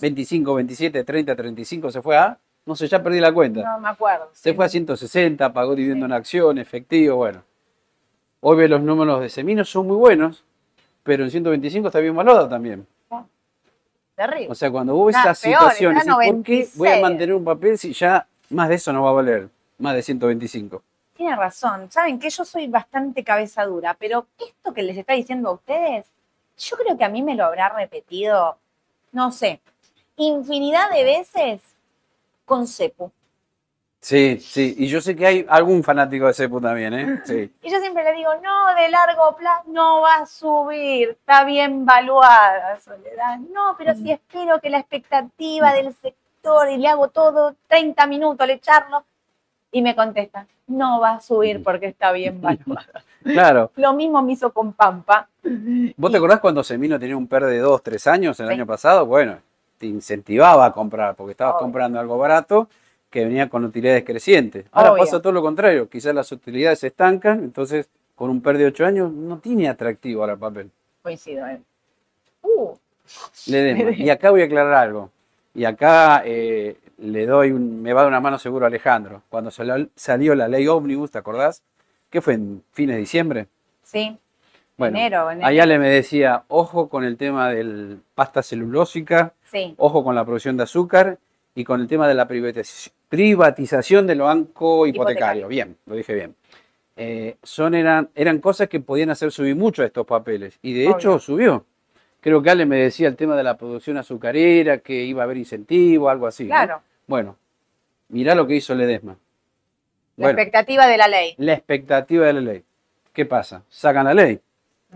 25, 27, 30, 35, se fue a... No sé, ya perdí la cuenta. No me acuerdo. Se fue a 160, pagó dividendo en acción, efectivo, bueno. Hoy los números de Semino, son muy buenos, pero en 125 está bien valorado también. Terrible. O sea, cuando hubo esas situaciones, ¿por qué voy a mantener un papel si ya más de eso no va a valer? Más de 125. Tiene razón. Saben que yo soy bastante cabeza dura, pero esto que les está diciendo a ustedes, yo creo que a mí me lo habrá repetido, no sé, infinidad de veces con Cepu. Sí, sí, y yo sé que hay algún fanático de Cepu también, ¿eh? Sí. Y yo siempre le digo, no, de largo plazo no va a subir, está bien valuada, Soledad. No, pero sí espero que la expectativa del sector y le hago todo 30 minutos, le echarlo. Y me contesta, no va a subir porque está bien valuada. Claro. Lo mismo me hizo con Pampa. ¿Vos te acordás cuando Semino tenía un PER de 2, 3 años el año pasado? Bueno, te incentivaba a comprar porque estabas comprando algo barato que venía con utilidades crecientes. Ahora pasa todo lo contrario, quizás las utilidades se estancan, entonces con un PER de 8 años no tiene atractivo ahora el papel. Coincido. ¿eh? Uh. Y acá voy a aclarar algo. Y acá eh, le doy un, me va dar una mano seguro a Alejandro. Cuando salió, la ley ómnibus, ¿te acordás? ¿Qué fue en fines de diciembre? Sí. Bueno, enero, allá le me decía, ojo con el tema del pasta celulósica, ojo con la producción de azúcar y con el tema de la privatización privatización del banco hipotecario. Bien, lo dije bien. Eh, son, eran, eran cosas que podían hacer subir mucho a estos papeles. Y de hecho subió. Creo que Ale me decía el tema de la producción azucarera, que iba a haber incentivo, algo así. Claro. Bueno, mirá lo que hizo Ledesma. La expectativa de la ley. La expectativa de la ley. ¿Qué pasa? Sacan la ley.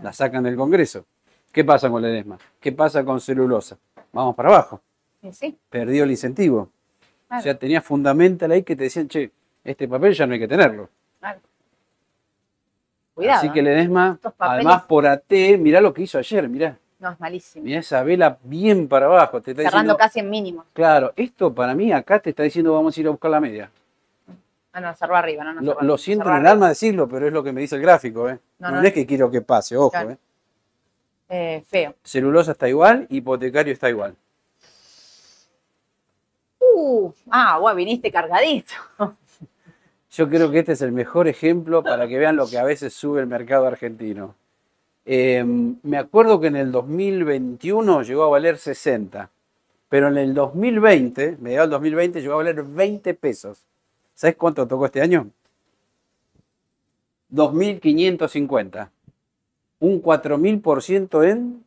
La sacan del Congreso. ¿Qué pasa con Ledesma? ¿Qué pasa con celulosa? Vamos para abajo. Sí. Perdió el incentivo. O sea, tenía fundamental ahí que te decían, che, este papel ya no hay que tenerlo. Claro. Cuidado. Así que ¿eh? Ledesma, además por AT, mirá lo que hizo ayer, mirá. No, es malísimo. Mirá esa vela bien para abajo. Te Cerrando casi en mínimo. Claro, esto para mí acá te está diciendo vamos a ir a buscar la media. Ah, no, cerró arriba, no, no Lo, siento en el alma decirlo, pero es lo que me dice el gráfico, ¿eh? No, es que quiero que pase, ojo, ¿eh? ¿eh? Feo. Celulosa está igual, hipotecario está igual. Ah, bueno, viniste cargadito. Yo creo que este es el mejor ejemplo para que vean lo que a veces sube el mercado argentino. Em, me acuerdo que en el 2021 llegó a valer 60, pero en el 2020, mediados del 2020, llegó a valer 20 pesos. ¿Sabes cuánto tocó este año? 2.550. Un 4.000% en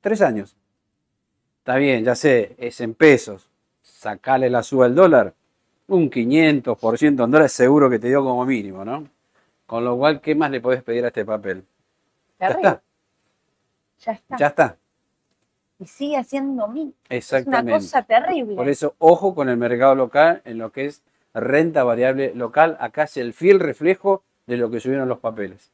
tres años. Está bien, ya sé, es en pesos. Sacale la suba del dólar. Un 500% en dólares seguro que te dio como mínimo, ¿no? Con lo cual, ¿qué más le podés pedir a este papel? Ya está. Ya está. Ya está. Y sigue haciendo mí. Exactamente. Es una cosa terrible. Por eso, ojo con el mercado local en lo que es renta variable local, acá es el fiel reflejo de lo que subieron los papeles.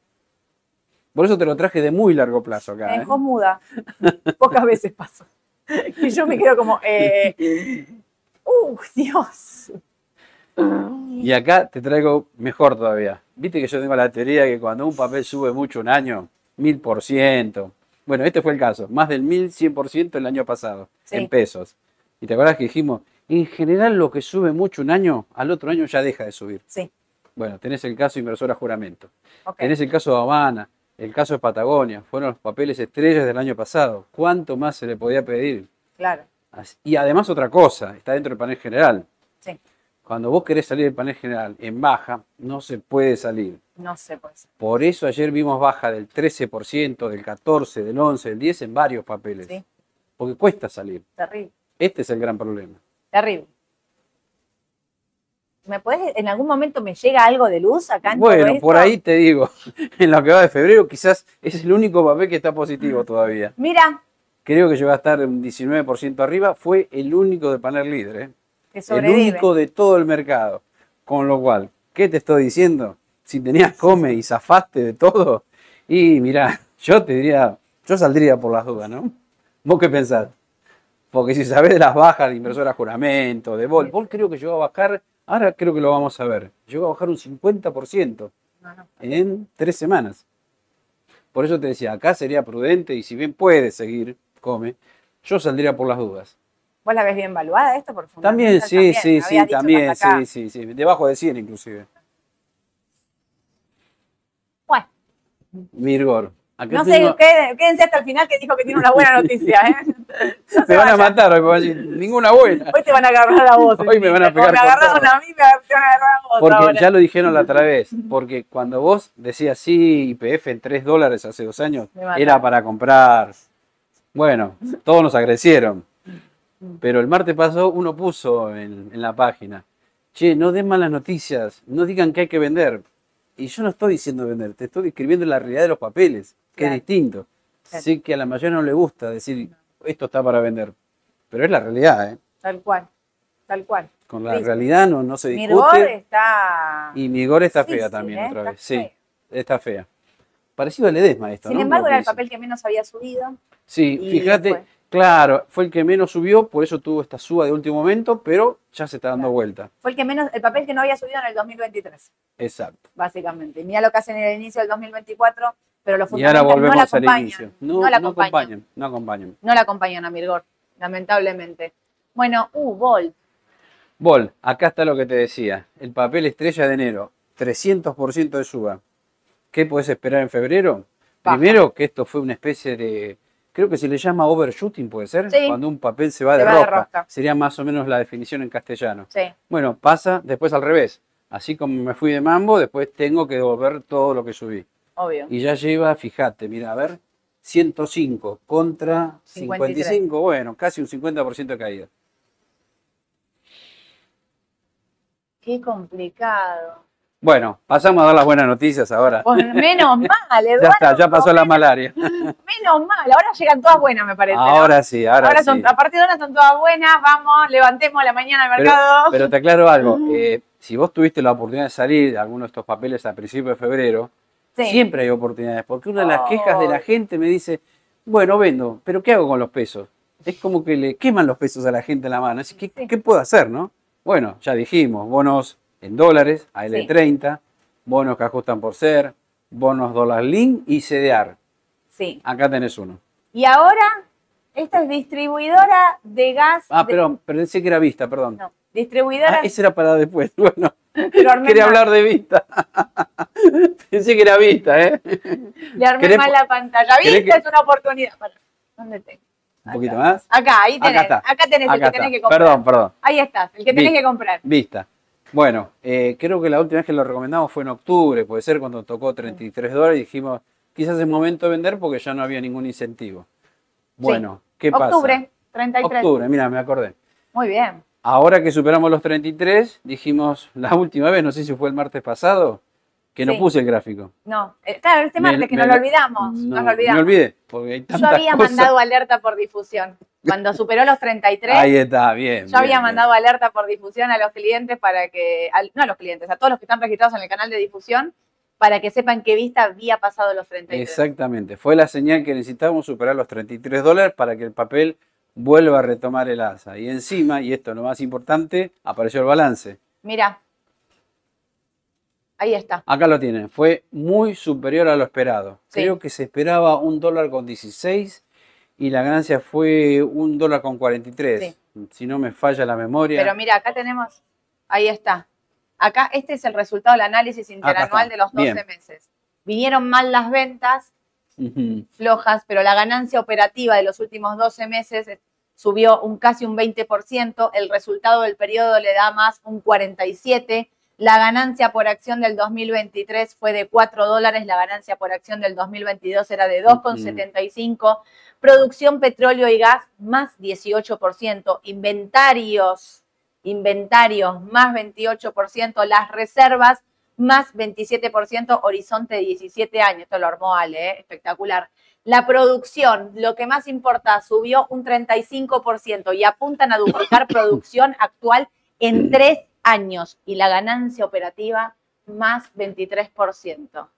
Por eso te lo traje de muy largo plazo acá. Me dejó ¿eh? muda. Pocas veces pasó. Y yo me quedo como, eh, ¡uh, Dios! Y acá te traigo mejor todavía. Viste que yo tengo la teoría que cuando un papel sube mucho un año, mil por ciento. Bueno, este fue el caso, más del mil cien por ciento el año pasado, en pesos. Y te acuerdas que dijimos, en general lo que sube mucho un año, al otro año ya deja de subir. Sí. Bueno, tenés el caso inversora juramento. Tenés el caso de Habana, el caso de Patagonia. Fueron los papeles estrellas del año pasado. ¿Cuánto más se le podía pedir? Claro. Y además otra cosa, está dentro del panel general. Sí. Cuando vos querés salir del panel general en baja, no se puede salir. No se puede salir. Por eso ayer vimos baja del 13%, del 14%, del 11%, del 10% en varios papeles. Sí. Porque cuesta salir. Terrible. Este es el gran problema. Terrible. ¿Me puedes, en algún momento me llega algo de luz acá en Bueno, por ahí te digo, en lo que va de febrero quizás es el único papel que está positivo todavía. Mira. Creo que llegó a estar un 19% arriba, fue el único de panel líder, ¿eh? el único de todo el mercado. Con lo cual, ¿qué te estoy diciendo? Si tenías come y zafaste de todo, y mira, yo te diría, yo saldría por las dudas, ¿no? ¿Vos qué pensás? Porque si sabés de las bajas de inversora juramento, de Vol, Vol creo que llegó a bajar, ahora creo que lo vamos a ver, llegó a bajar un 50% en tres semanas. Por eso te decía, acá sería prudente y si bien puede seguir, come, yo saldría por las dudas. ¿Vos la ves bien evaluada esto por También, sí, sí, sí, también, sí, sí, sí, debajo de 100 inclusive. Bueno. Mirgor no sé, quédense hasta el final que dijo que tiene una buena noticia. ¿eh? se van a matar hoy, ninguna buena. Hoy te van a agarrar a vos. Hoy me van a pegar. Me agarraron a mí, me van a agarrar a vos. Porque ya lo dijeron la otra vez. Porque cuando vos decías sí, IPF en 3 dólares hace dos años, era para comprar. Bueno, todos nos agradecieron. Pero el martes pasó, uno puso en, en la página. Che, no den malas noticias, no digan que hay que vender. Y yo no estoy diciendo vender, te estoy describiendo la realidad de los papeles que es distinto. Sé que a la mayoría no le gusta decir esto está para vender, pero es la realidad, ¿eh? Tal cual, tal cual. Con la realidad no, no se discute. Mirgor está... Y Mirgor está fea también ¿eh? otra vez, sí, está fea. Parecido al Edesma esto, Sin embargo, era el papel que menos había subido. Sí, fíjate, claro, fue el que menos subió, por eso tuvo esta suba de último momento, pero ya se está dando vuelta. Fue el que menos, el papel que no había subido en el 2023. Exacto. Básicamente. Mira lo que hacen en el inicio del 2024, pero los y ahora volvemos no la al inicio. No, no, la acompañan. No acompañan. No la acompañan a Mirgor, lamentablemente. Bueno, uh, Vol. Vol, acá está lo que te decía. El papel estrella de enero, 300% de suba. ¿Qué puedes esperar en febrero? Primero que esto fue una especie de, creo que se le llama overshooting, puede ser, cuando un papel se va, de, ropa. Sería más o menos la definición en castellano. Sí. Bueno, pasa después al revés. Así como me fui de mambo, después tengo que devolver todo lo que subí. Obvio. Y ya lleva, fíjate, mira, a ver, 105 contra 55, bueno, casi un 50% de caída. Qué complicado. Bueno, pasamos a dar las buenas noticias ahora. menos mal, Eduardo. ya está, ya pasó la malaria. Menos mal, ahora llegan todas buenas, me parece. Ahora sí, ahora, ahora sí. a partir de ahora son todas buenas, vamos, levantemos la mañana al mercado. Pero, te aclaro algo, eh, si vos tuviste la oportunidad de salir de alguno de estos papeles a principios de febrero, siempre hay oportunidades, porque una de las quejas de la gente me dice, bueno, vendo, pero ¿qué hago con los pesos? Es como que le queman los pesos a la gente en la mano. Así que, ¿qué puedo hacer, no? Bueno, ya dijimos, bonos en dólares, AL30, bonos que ajustan por ser, bonos dólar link y CDR. Sí. Acá tenés uno. Y ahora, esta es distribuidora de gas. Ah, perdón, pensé que era vista, perdón. No, distribuidora. Ah, ese era para después. Bueno, quería hablar de vista. pensé que era vista, ¿eh? Le armé mal la pantalla. Vista es una oportunidad. ¿Dónde tengo? Un poquito más. Acá, ahí tenés. Acá, acá tenés el que tenés que comprar. Perdón, perdón. Ahí estás, el que tenés que comprar. Vista. Bueno, eh, creo que la última vez que lo recomendamos fue en octubre, puede ser cuando tocó 33 dólares y dijimos, quizás es momento de vender porque ya no había ningún incentivo. Bueno, ¿qué pasa? Octubre, 33. Octubre, mira, me acordé. Muy bien. Ahora que superamos los 33, dijimos la última vez, no sé si fue el martes pasado, que no puse el gráfico. No, eh, claro, este martes que nos lo olvidamos. No, nos lo olvidamos. Me olvidé, porque hay Yo había mandado alerta por difusión. Cuando superó los 33. Ahí está, bien. Yo había mandado alerta por difusión a los clientes para que. no a los clientes, a todos los que están registrados en el canal de difusión, para que sepan que Vista había pasado los 33. Exactamente. Fue la señal que necesitábamos superar los 33 dólares para que el papel vuelva a retomar el asa. Y encima, y esto es lo más importante, apareció el balance. Mira, Ahí está. Acá lo tienen. Fue muy superior a lo esperado. Creo que se esperaba un dólar con 16 y la ganancia fue un dólar con 43. Si no me falla la memoria. Pero mira, acá tenemos, ahí está. Acá este es el resultado del análisis interanual de los 12 meses. Vinieron mal las ventas, flojas, pero la ganancia operativa de los últimos 12 meses subió un casi un 20%, el resultado del periodo le da más un 47%, la ganancia por acción del 2023 fue de 4 dólares, la ganancia por acción del 2022 era de 2,75. Producción petróleo y gas más 18%, inventarios, inventarios más 28%, las reservas más 27%, horizonte de 17 años. Esto lo armó Ale, ¿eh? espectacular. La producción, lo que más importa, subió un 35% y apuntan a duplicar producción actual en tres años y la ganancia operativa más 23%.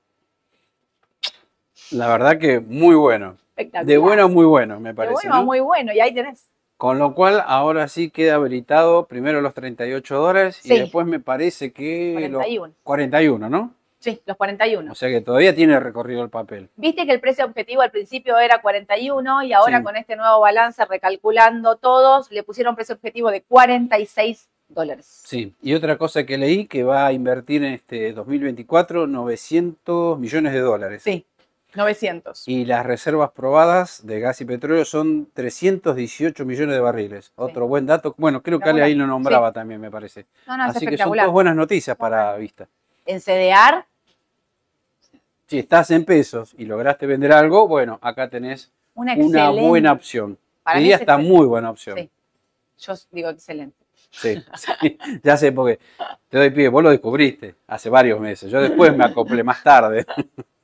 La verdad que muy bueno. De bueno a muy bueno, me parece. De bueno a muy bueno, y ahí tenés. Con lo cual, ahora sí queda habilitado primero los 38 dólares y después me parece que 41. los 41, ¿no? Sí, los 41. O sea que todavía tiene recorrido el papel. Viste que el precio objetivo al principio era 41 y ahora con este nuevo balance, recalculando todos, le pusieron precio objetivo de 46 dólares. Sí, y otra cosa que leí que va a invertir en este 2024 900 millones de dólares. Sí, 900. Y las reservas probadas de gas y petróleo son 318 millones de barriles. Otro buen dato. Bueno, creo que Ale ahí lo nombraba también, me parece. No, no, Así que son dos buenas noticias para Vista. En CDR. Si estás en pesos y lograste vender algo, bueno, acá tenés una, buena opción. Para Diría está muy buena opción. Sí. Yo digo excelente. Sí, ya sé, porque te doy pie, vos lo descubriste hace varios meses. Yo después me acoplé más tarde.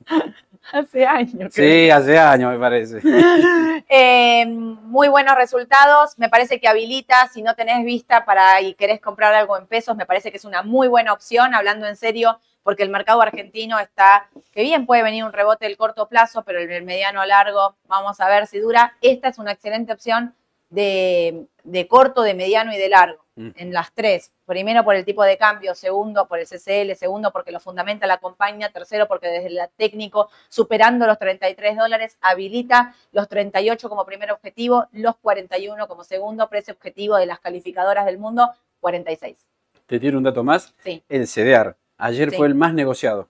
Hace años. Sí, hace años me parece. Eh, muy buenos resultados. Me parece que habilita, si no tenés vista para y querés comprar algo en pesos, me parece que es una muy buena opción, hablando en serio, porque el mercado argentino está, que bien puede venir un rebote del corto plazo, pero el mediano largo, vamos a ver si dura. Esta es una excelente opción de, de corto, de mediano y de largo. Mm. en las tres. Primero por el tipo de cambio, segundo por el CCL, segundo porque lo fundamenta la compañía, tercero porque desde el técnico, superando los 33 dólares, habilita los 38 como primer objetivo, los 41 como segundo, precio objetivo de las calificadoras del mundo, 46. ¿Te tiene un dato más? Sí. El CDR. Ayer fue el más negociado.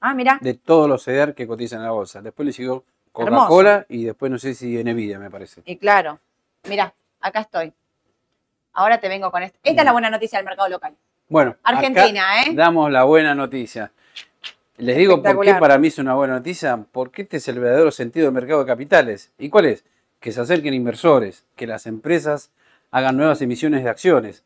Ah, mira. De todos los CDR que cotizan en la bolsa. Después le siguió Coca-Cola y después no sé si Nvidia, me parece. Y claro. Mira, acá estoy. Ahora te vengo con esto. Esta es la buena noticia del mercado local. Bueno, Argentina, ¿eh? Damos la buena noticia. Les digo por qué para mí es una buena noticia, porque este es el verdadero sentido del mercado de capitales. ¿Y cuál es? Que se acerquen inversores, que las empresas hagan nuevas emisiones de acciones.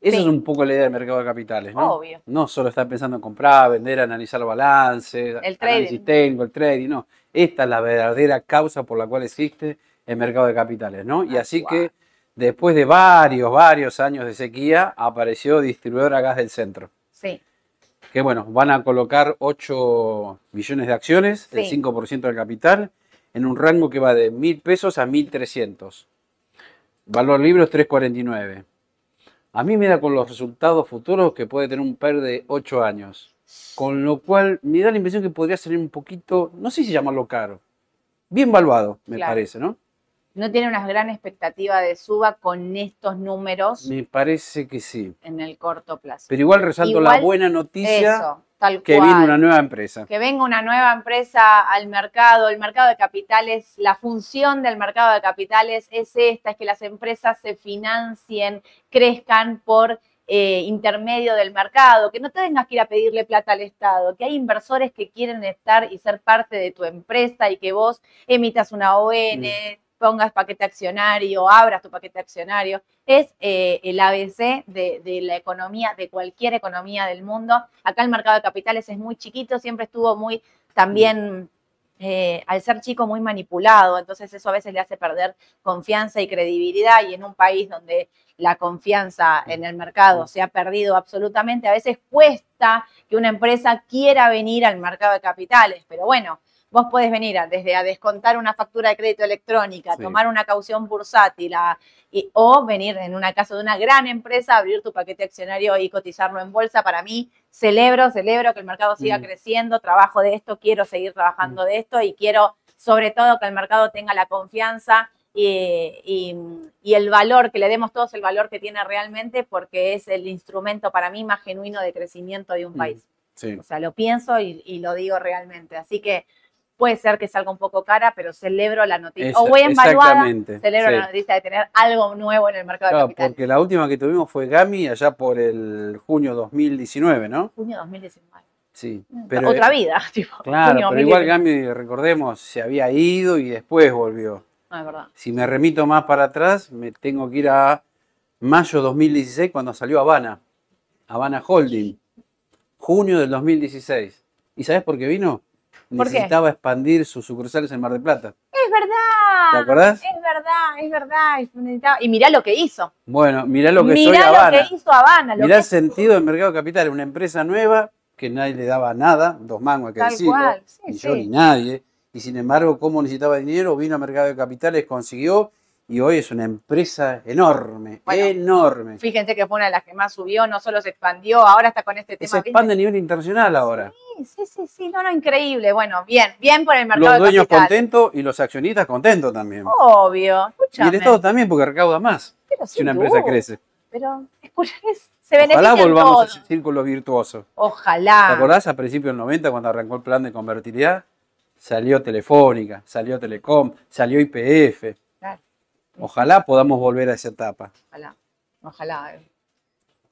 Esa es un poco la idea del mercado de capitales, ¿no? Obvio. No solo estar pensando en comprar, vender, analizar balance, el análisis técnico, el trading, no. Esta es la verdadera causa por la cual existe el mercado de capitales, ¿no? Y así que después de varios, varios años de sequía, apareció Distribuidora Gas del Centro. Sí. Que bueno, van a colocar 8 millones de acciones, el 5% del capital, en un rango que va de 1.000 pesos a 1.300. Valor libre es 349. A mí me da con los resultados futuros que puede tener un PER de 8 años. Con lo cual me da la impresión que podría ser un poquito, no sé si llamarlo caro, bien valuado, me parece, ¿no? No tiene una gran expectativa de suba con estos números. Me parece que sí. En el corto plazo. Pero igual resalto la buena noticia que viene una nueva empresa. Que venga una nueva empresa al mercado. El mercado de capitales, la función del mercado de capitales es esta, es que las empresas se financien, crezcan por eh, intermedio del mercado, que no tengas que ir a pedirle plata al Estado, que hay inversores que quieren estar y ser parte de tu empresa y que vos emitas una ON, mm pongas paquete accionario, abras tu paquete accionario. Es eh, el ABC de, la economía, de cualquier economía del mundo. Acá el mercado de capitales es muy chiquito, siempre estuvo muy también, eh, al ser chico, muy manipulado. Entonces eso a veces le hace perder confianza y credibilidad. Y en un país donde la confianza en el mercado se ha perdido absolutamente, a veces cuesta que una empresa quiera venir al mercado de capitales. Pero bueno, vos podés venir desde a descontar una factura de crédito electrónica, tomar una caución bursátil o venir en una casa de una gran empresa, abrir tu paquete accionario y cotizarlo en bolsa. Para mí, celebro, celebro que el mercado siga mm. creciendo, trabajo de esto, quiero seguir trabajando mm. de esto y quiero sobre todo que el mercado tenga la confianza y, el valor, que le demos todos el valor que tiene realmente, porque es el instrumento para mí más genuino de crecimiento de un mm. país. O sea, lo pienso y, y, lo digo realmente. Así que Puede ser que salga un poco cara, pero celebro la noticia. o voy evaluada, celebro la noticia de tener algo nuevo en el mercado claro, de capitales. Porque la última que tuvimos fue Gami allá por el junio 2019, ¿no? Junio 2019. Sí, mm, pero otra vida, tipo. Claro, pero igual Gami, recordemos, se había ido y después volvió. Ah, es verdad. Si me remito más para atrás, me tengo que ir a mayo 2016 cuando salió Habana, Habana Holding, junio del 2016. ¿Y sabes por qué vino? Necesitaba expandir sus sucursales en Mar del Plata. Es verdad. ¿Te acordás? Es verdad, es verdad. Y mirá lo que hizo. Bueno, mirá lo que mirá soy Habana. Mirá lo que hizo Habana. mirá el sentido del mercado capital. Una empresa nueva que nadie le daba nada, dos mangos que decirlo, ni yo ni nadie. Y sin embargo, como necesitaba dinero, vino al mercado de capitales, consiguió y hoy es una empresa enorme, enorme. Fíjense que fue una de las que más subió, no solo se expandió, ahora está con este tema. Se expande a nivel internacional ahora. Sí, sí, sí, sí, no, no, increíble. Bueno, bien, bien por el mercado. Los dueños contentos y los accionistas contentos también. Obvio, escúchame. Y el Estado también porque recauda más Pero si una empresa crece. Pero, escucha, se Ojalá volvamos a ese círculo virtuoso. Ojalá. ¿Te acordás a principios del 90 cuando arrancó el plan de convertibilidad? Salió Telefónica, salió Telecom, salió IPF Ojalá podamos volver a esa etapa. Ojalá, ojalá.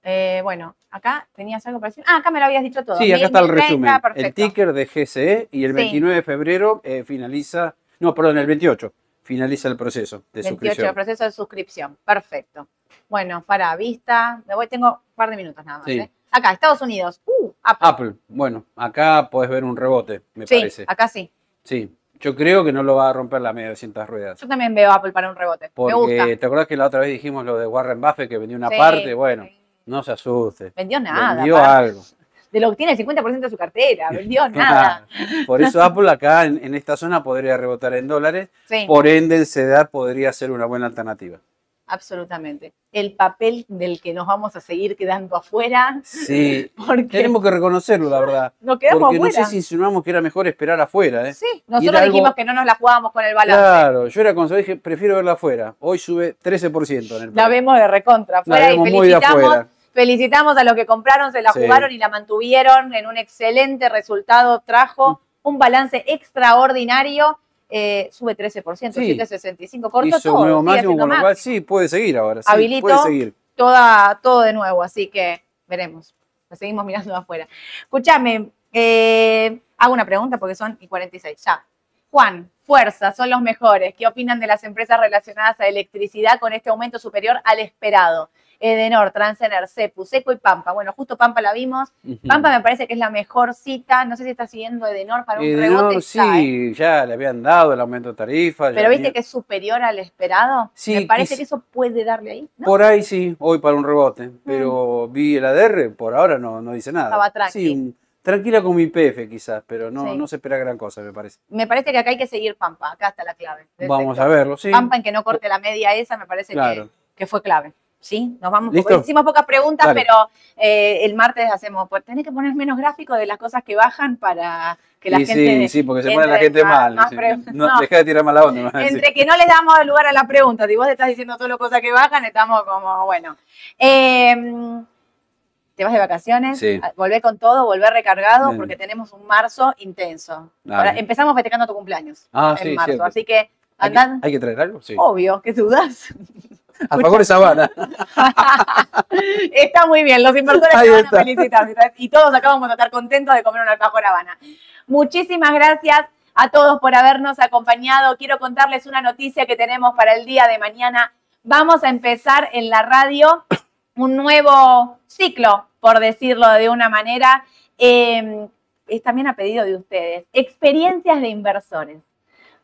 Eh, bueno, acá tenías algo para decir. Ah, acá me lo habías dicho todo. Sí, acá está el resumen. el ticker de GCE y el 29 de febrero eh, finaliza, no, perdón, el 28 finaliza el proceso de 28, suscripción. el proceso de suscripción. Perfecto. Bueno, para vista, me voy, tengo un par de minutos nada más. ¿eh? Acá, Estados Unidos. Uh, Apple. Apple. Bueno, acá podés ver un rebote, me sí, parece. Acá sí. Sí, yo creo que no lo va a romper la media de 200 ruedas. Yo también veo Apple para un rebote. Porque te acuerdas que la otra vez dijimos lo de Warren Buffett que vendió una parte. Bueno, no se asuste. Vendió nada. Vendió algo. De lo que tiene el 50% de su cartera, vendió nada. Por eso Apple acá en, esta zona podría rebotar en dólares. Por ende, el CEDAR podría ser una buena alternativa absolutamente. El papel del que nos vamos a seguir quedando afuera. Sí, tenemos que reconocerlo, la verdad. Nos quedamos porque no sé si insinuamos que era mejor esperar afuera. ¿eh? Sí, nosotros dijimos que no nos la jugábamos con el balance. Claro, yo era cuando dije, prefiero verla afuera. Hoy sube 13% en el La vemos de recontra afuera y felicitamos, felicitamos a los que compraron, se la jugaron y la mantuvieron en un excelente resultado. Trajo mm. un balance extraordinario eh, sube 13%, sí. 7,65, corto Hizo todo. máximo, con lo cual sí, puede seguir ahora. Sí, Habilito puede seguir. Toda, todo de nuevo, así que veremos. Lo seguimos mirando afuera. Escúchame, eh, hago una pregunta porque son y 46, ya. Juan, fuerza, son los mejores. ¿Qué opinan de las empresas relacionadas a electricidad con este aumento superior al esperado? Edenor, Transener, Cepu, Seco y Pampa. Bueno, justo Pampa la vimos. Pampa me parece que es la mejor cita. No sé si está siguiendo Edenor para un rebote. Sí, ¿eh? ya le habían dado el aumento de tarifa. Pero viste que es superior al esperado. Sí. Me parece que eso puede darle ahí. Por ahí sí, hoy para un rebote. Pero mm. vi el ADR, por ahora no, no dice nada. Estaba tranquilo. Sí, tranquila con mi PF quizás, pero no, no se espera gran cosa, me parece. Me parece que acá hay que seguir Pampa, acá está la clave. Vamos a verlo, sí. Pampa en que no corte la media esa, me parece que fue clave. ¿Sí? Nos vamos, hicimos pocas preguntas, pero eh, el martes hacemos, pues tenés que poner menos gráfico de las cosas que bajan para que la gente... Sí, sí, porque se pone la gente mal. no, deja de tirar mal la onda. Entre que no le damos lugar a la pregunta, si vos estás diciendo solo cosas que bajan, estamos como, bueno. Em, te vas de vacaciones, sí. volver con todo, volver recargado, porque tenemos un marzo intenso. Ahora, empezamos festejando tu cumpleaños ah, en marzo, así que andan... ¿Hay que, traer algo? Sí. Obvio, ¿qué dudas? favor de Sabana. Está muy bien, los inversores te van a felicitar. Y todos acabamos de estar contentos de comer un alfajor Habana. Muchísimas gracias a todos por habernos acompañado. Quiero contarles una noticia que tenemos para el día de mañana. Vamos a empezar en la radio un nuevo ciclo, por decirlo de una manera. Eh, es también a pedido de ustedes. Experiencias de inversores.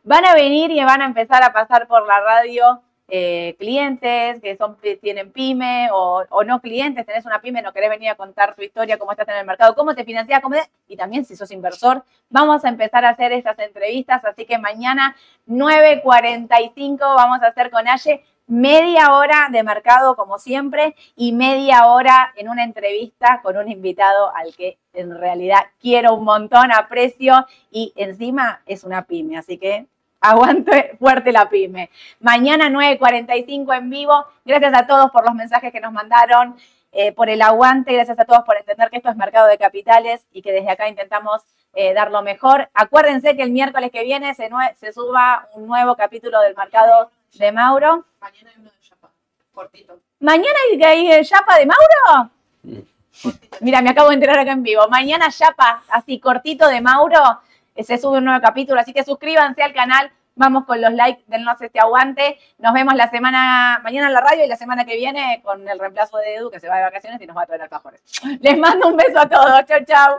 Van a venir y van a empezar a pasar por la radio eh, clientes que son, tienen pyme o, no clientes, tenés una pyme, no querés venir a contar tu historia, cómo estás en el mercado, cómo te financias, y también si sos inversor, vamos a empezar a hacer estas entrevistas, así que mañana 9.45 vamos a hacer con Aye media hora de mercado como siempre y media hora en una entrevista con un invitado al que en realidad quiero un montón, aprecio y encima es una pyme, así que aguante fuerte la pyme. Mañana 9.45 en vivo. Gracias a todos por los mensajes que nos mandaron, eh, por el aguante. Gracias a todos por entender que esto es mercado de capitales y que desde acá intentamos eh, dar lo mejor. Acuérdense que el miércoles que viene se, se suba un nuevo capítulo del mercado de Mauro. Mañana hay uno de Chapa, cortito. ¿Mañana hay, hay Chapa de Mauro? Mira, me acabo de enterar acá en vivo. Mañana Chapa, así cortito de Mauro se sube un nuevo capítulo, así que suscríbanse al canal, vamos con los likes, dennos este aguante, nos vemos la semana, mañana en la radio y la semana que viene con el reemplazo de Edu que se va de vacaciones y nos va a traer alfajores. Les mando un beso a todos, chau chau.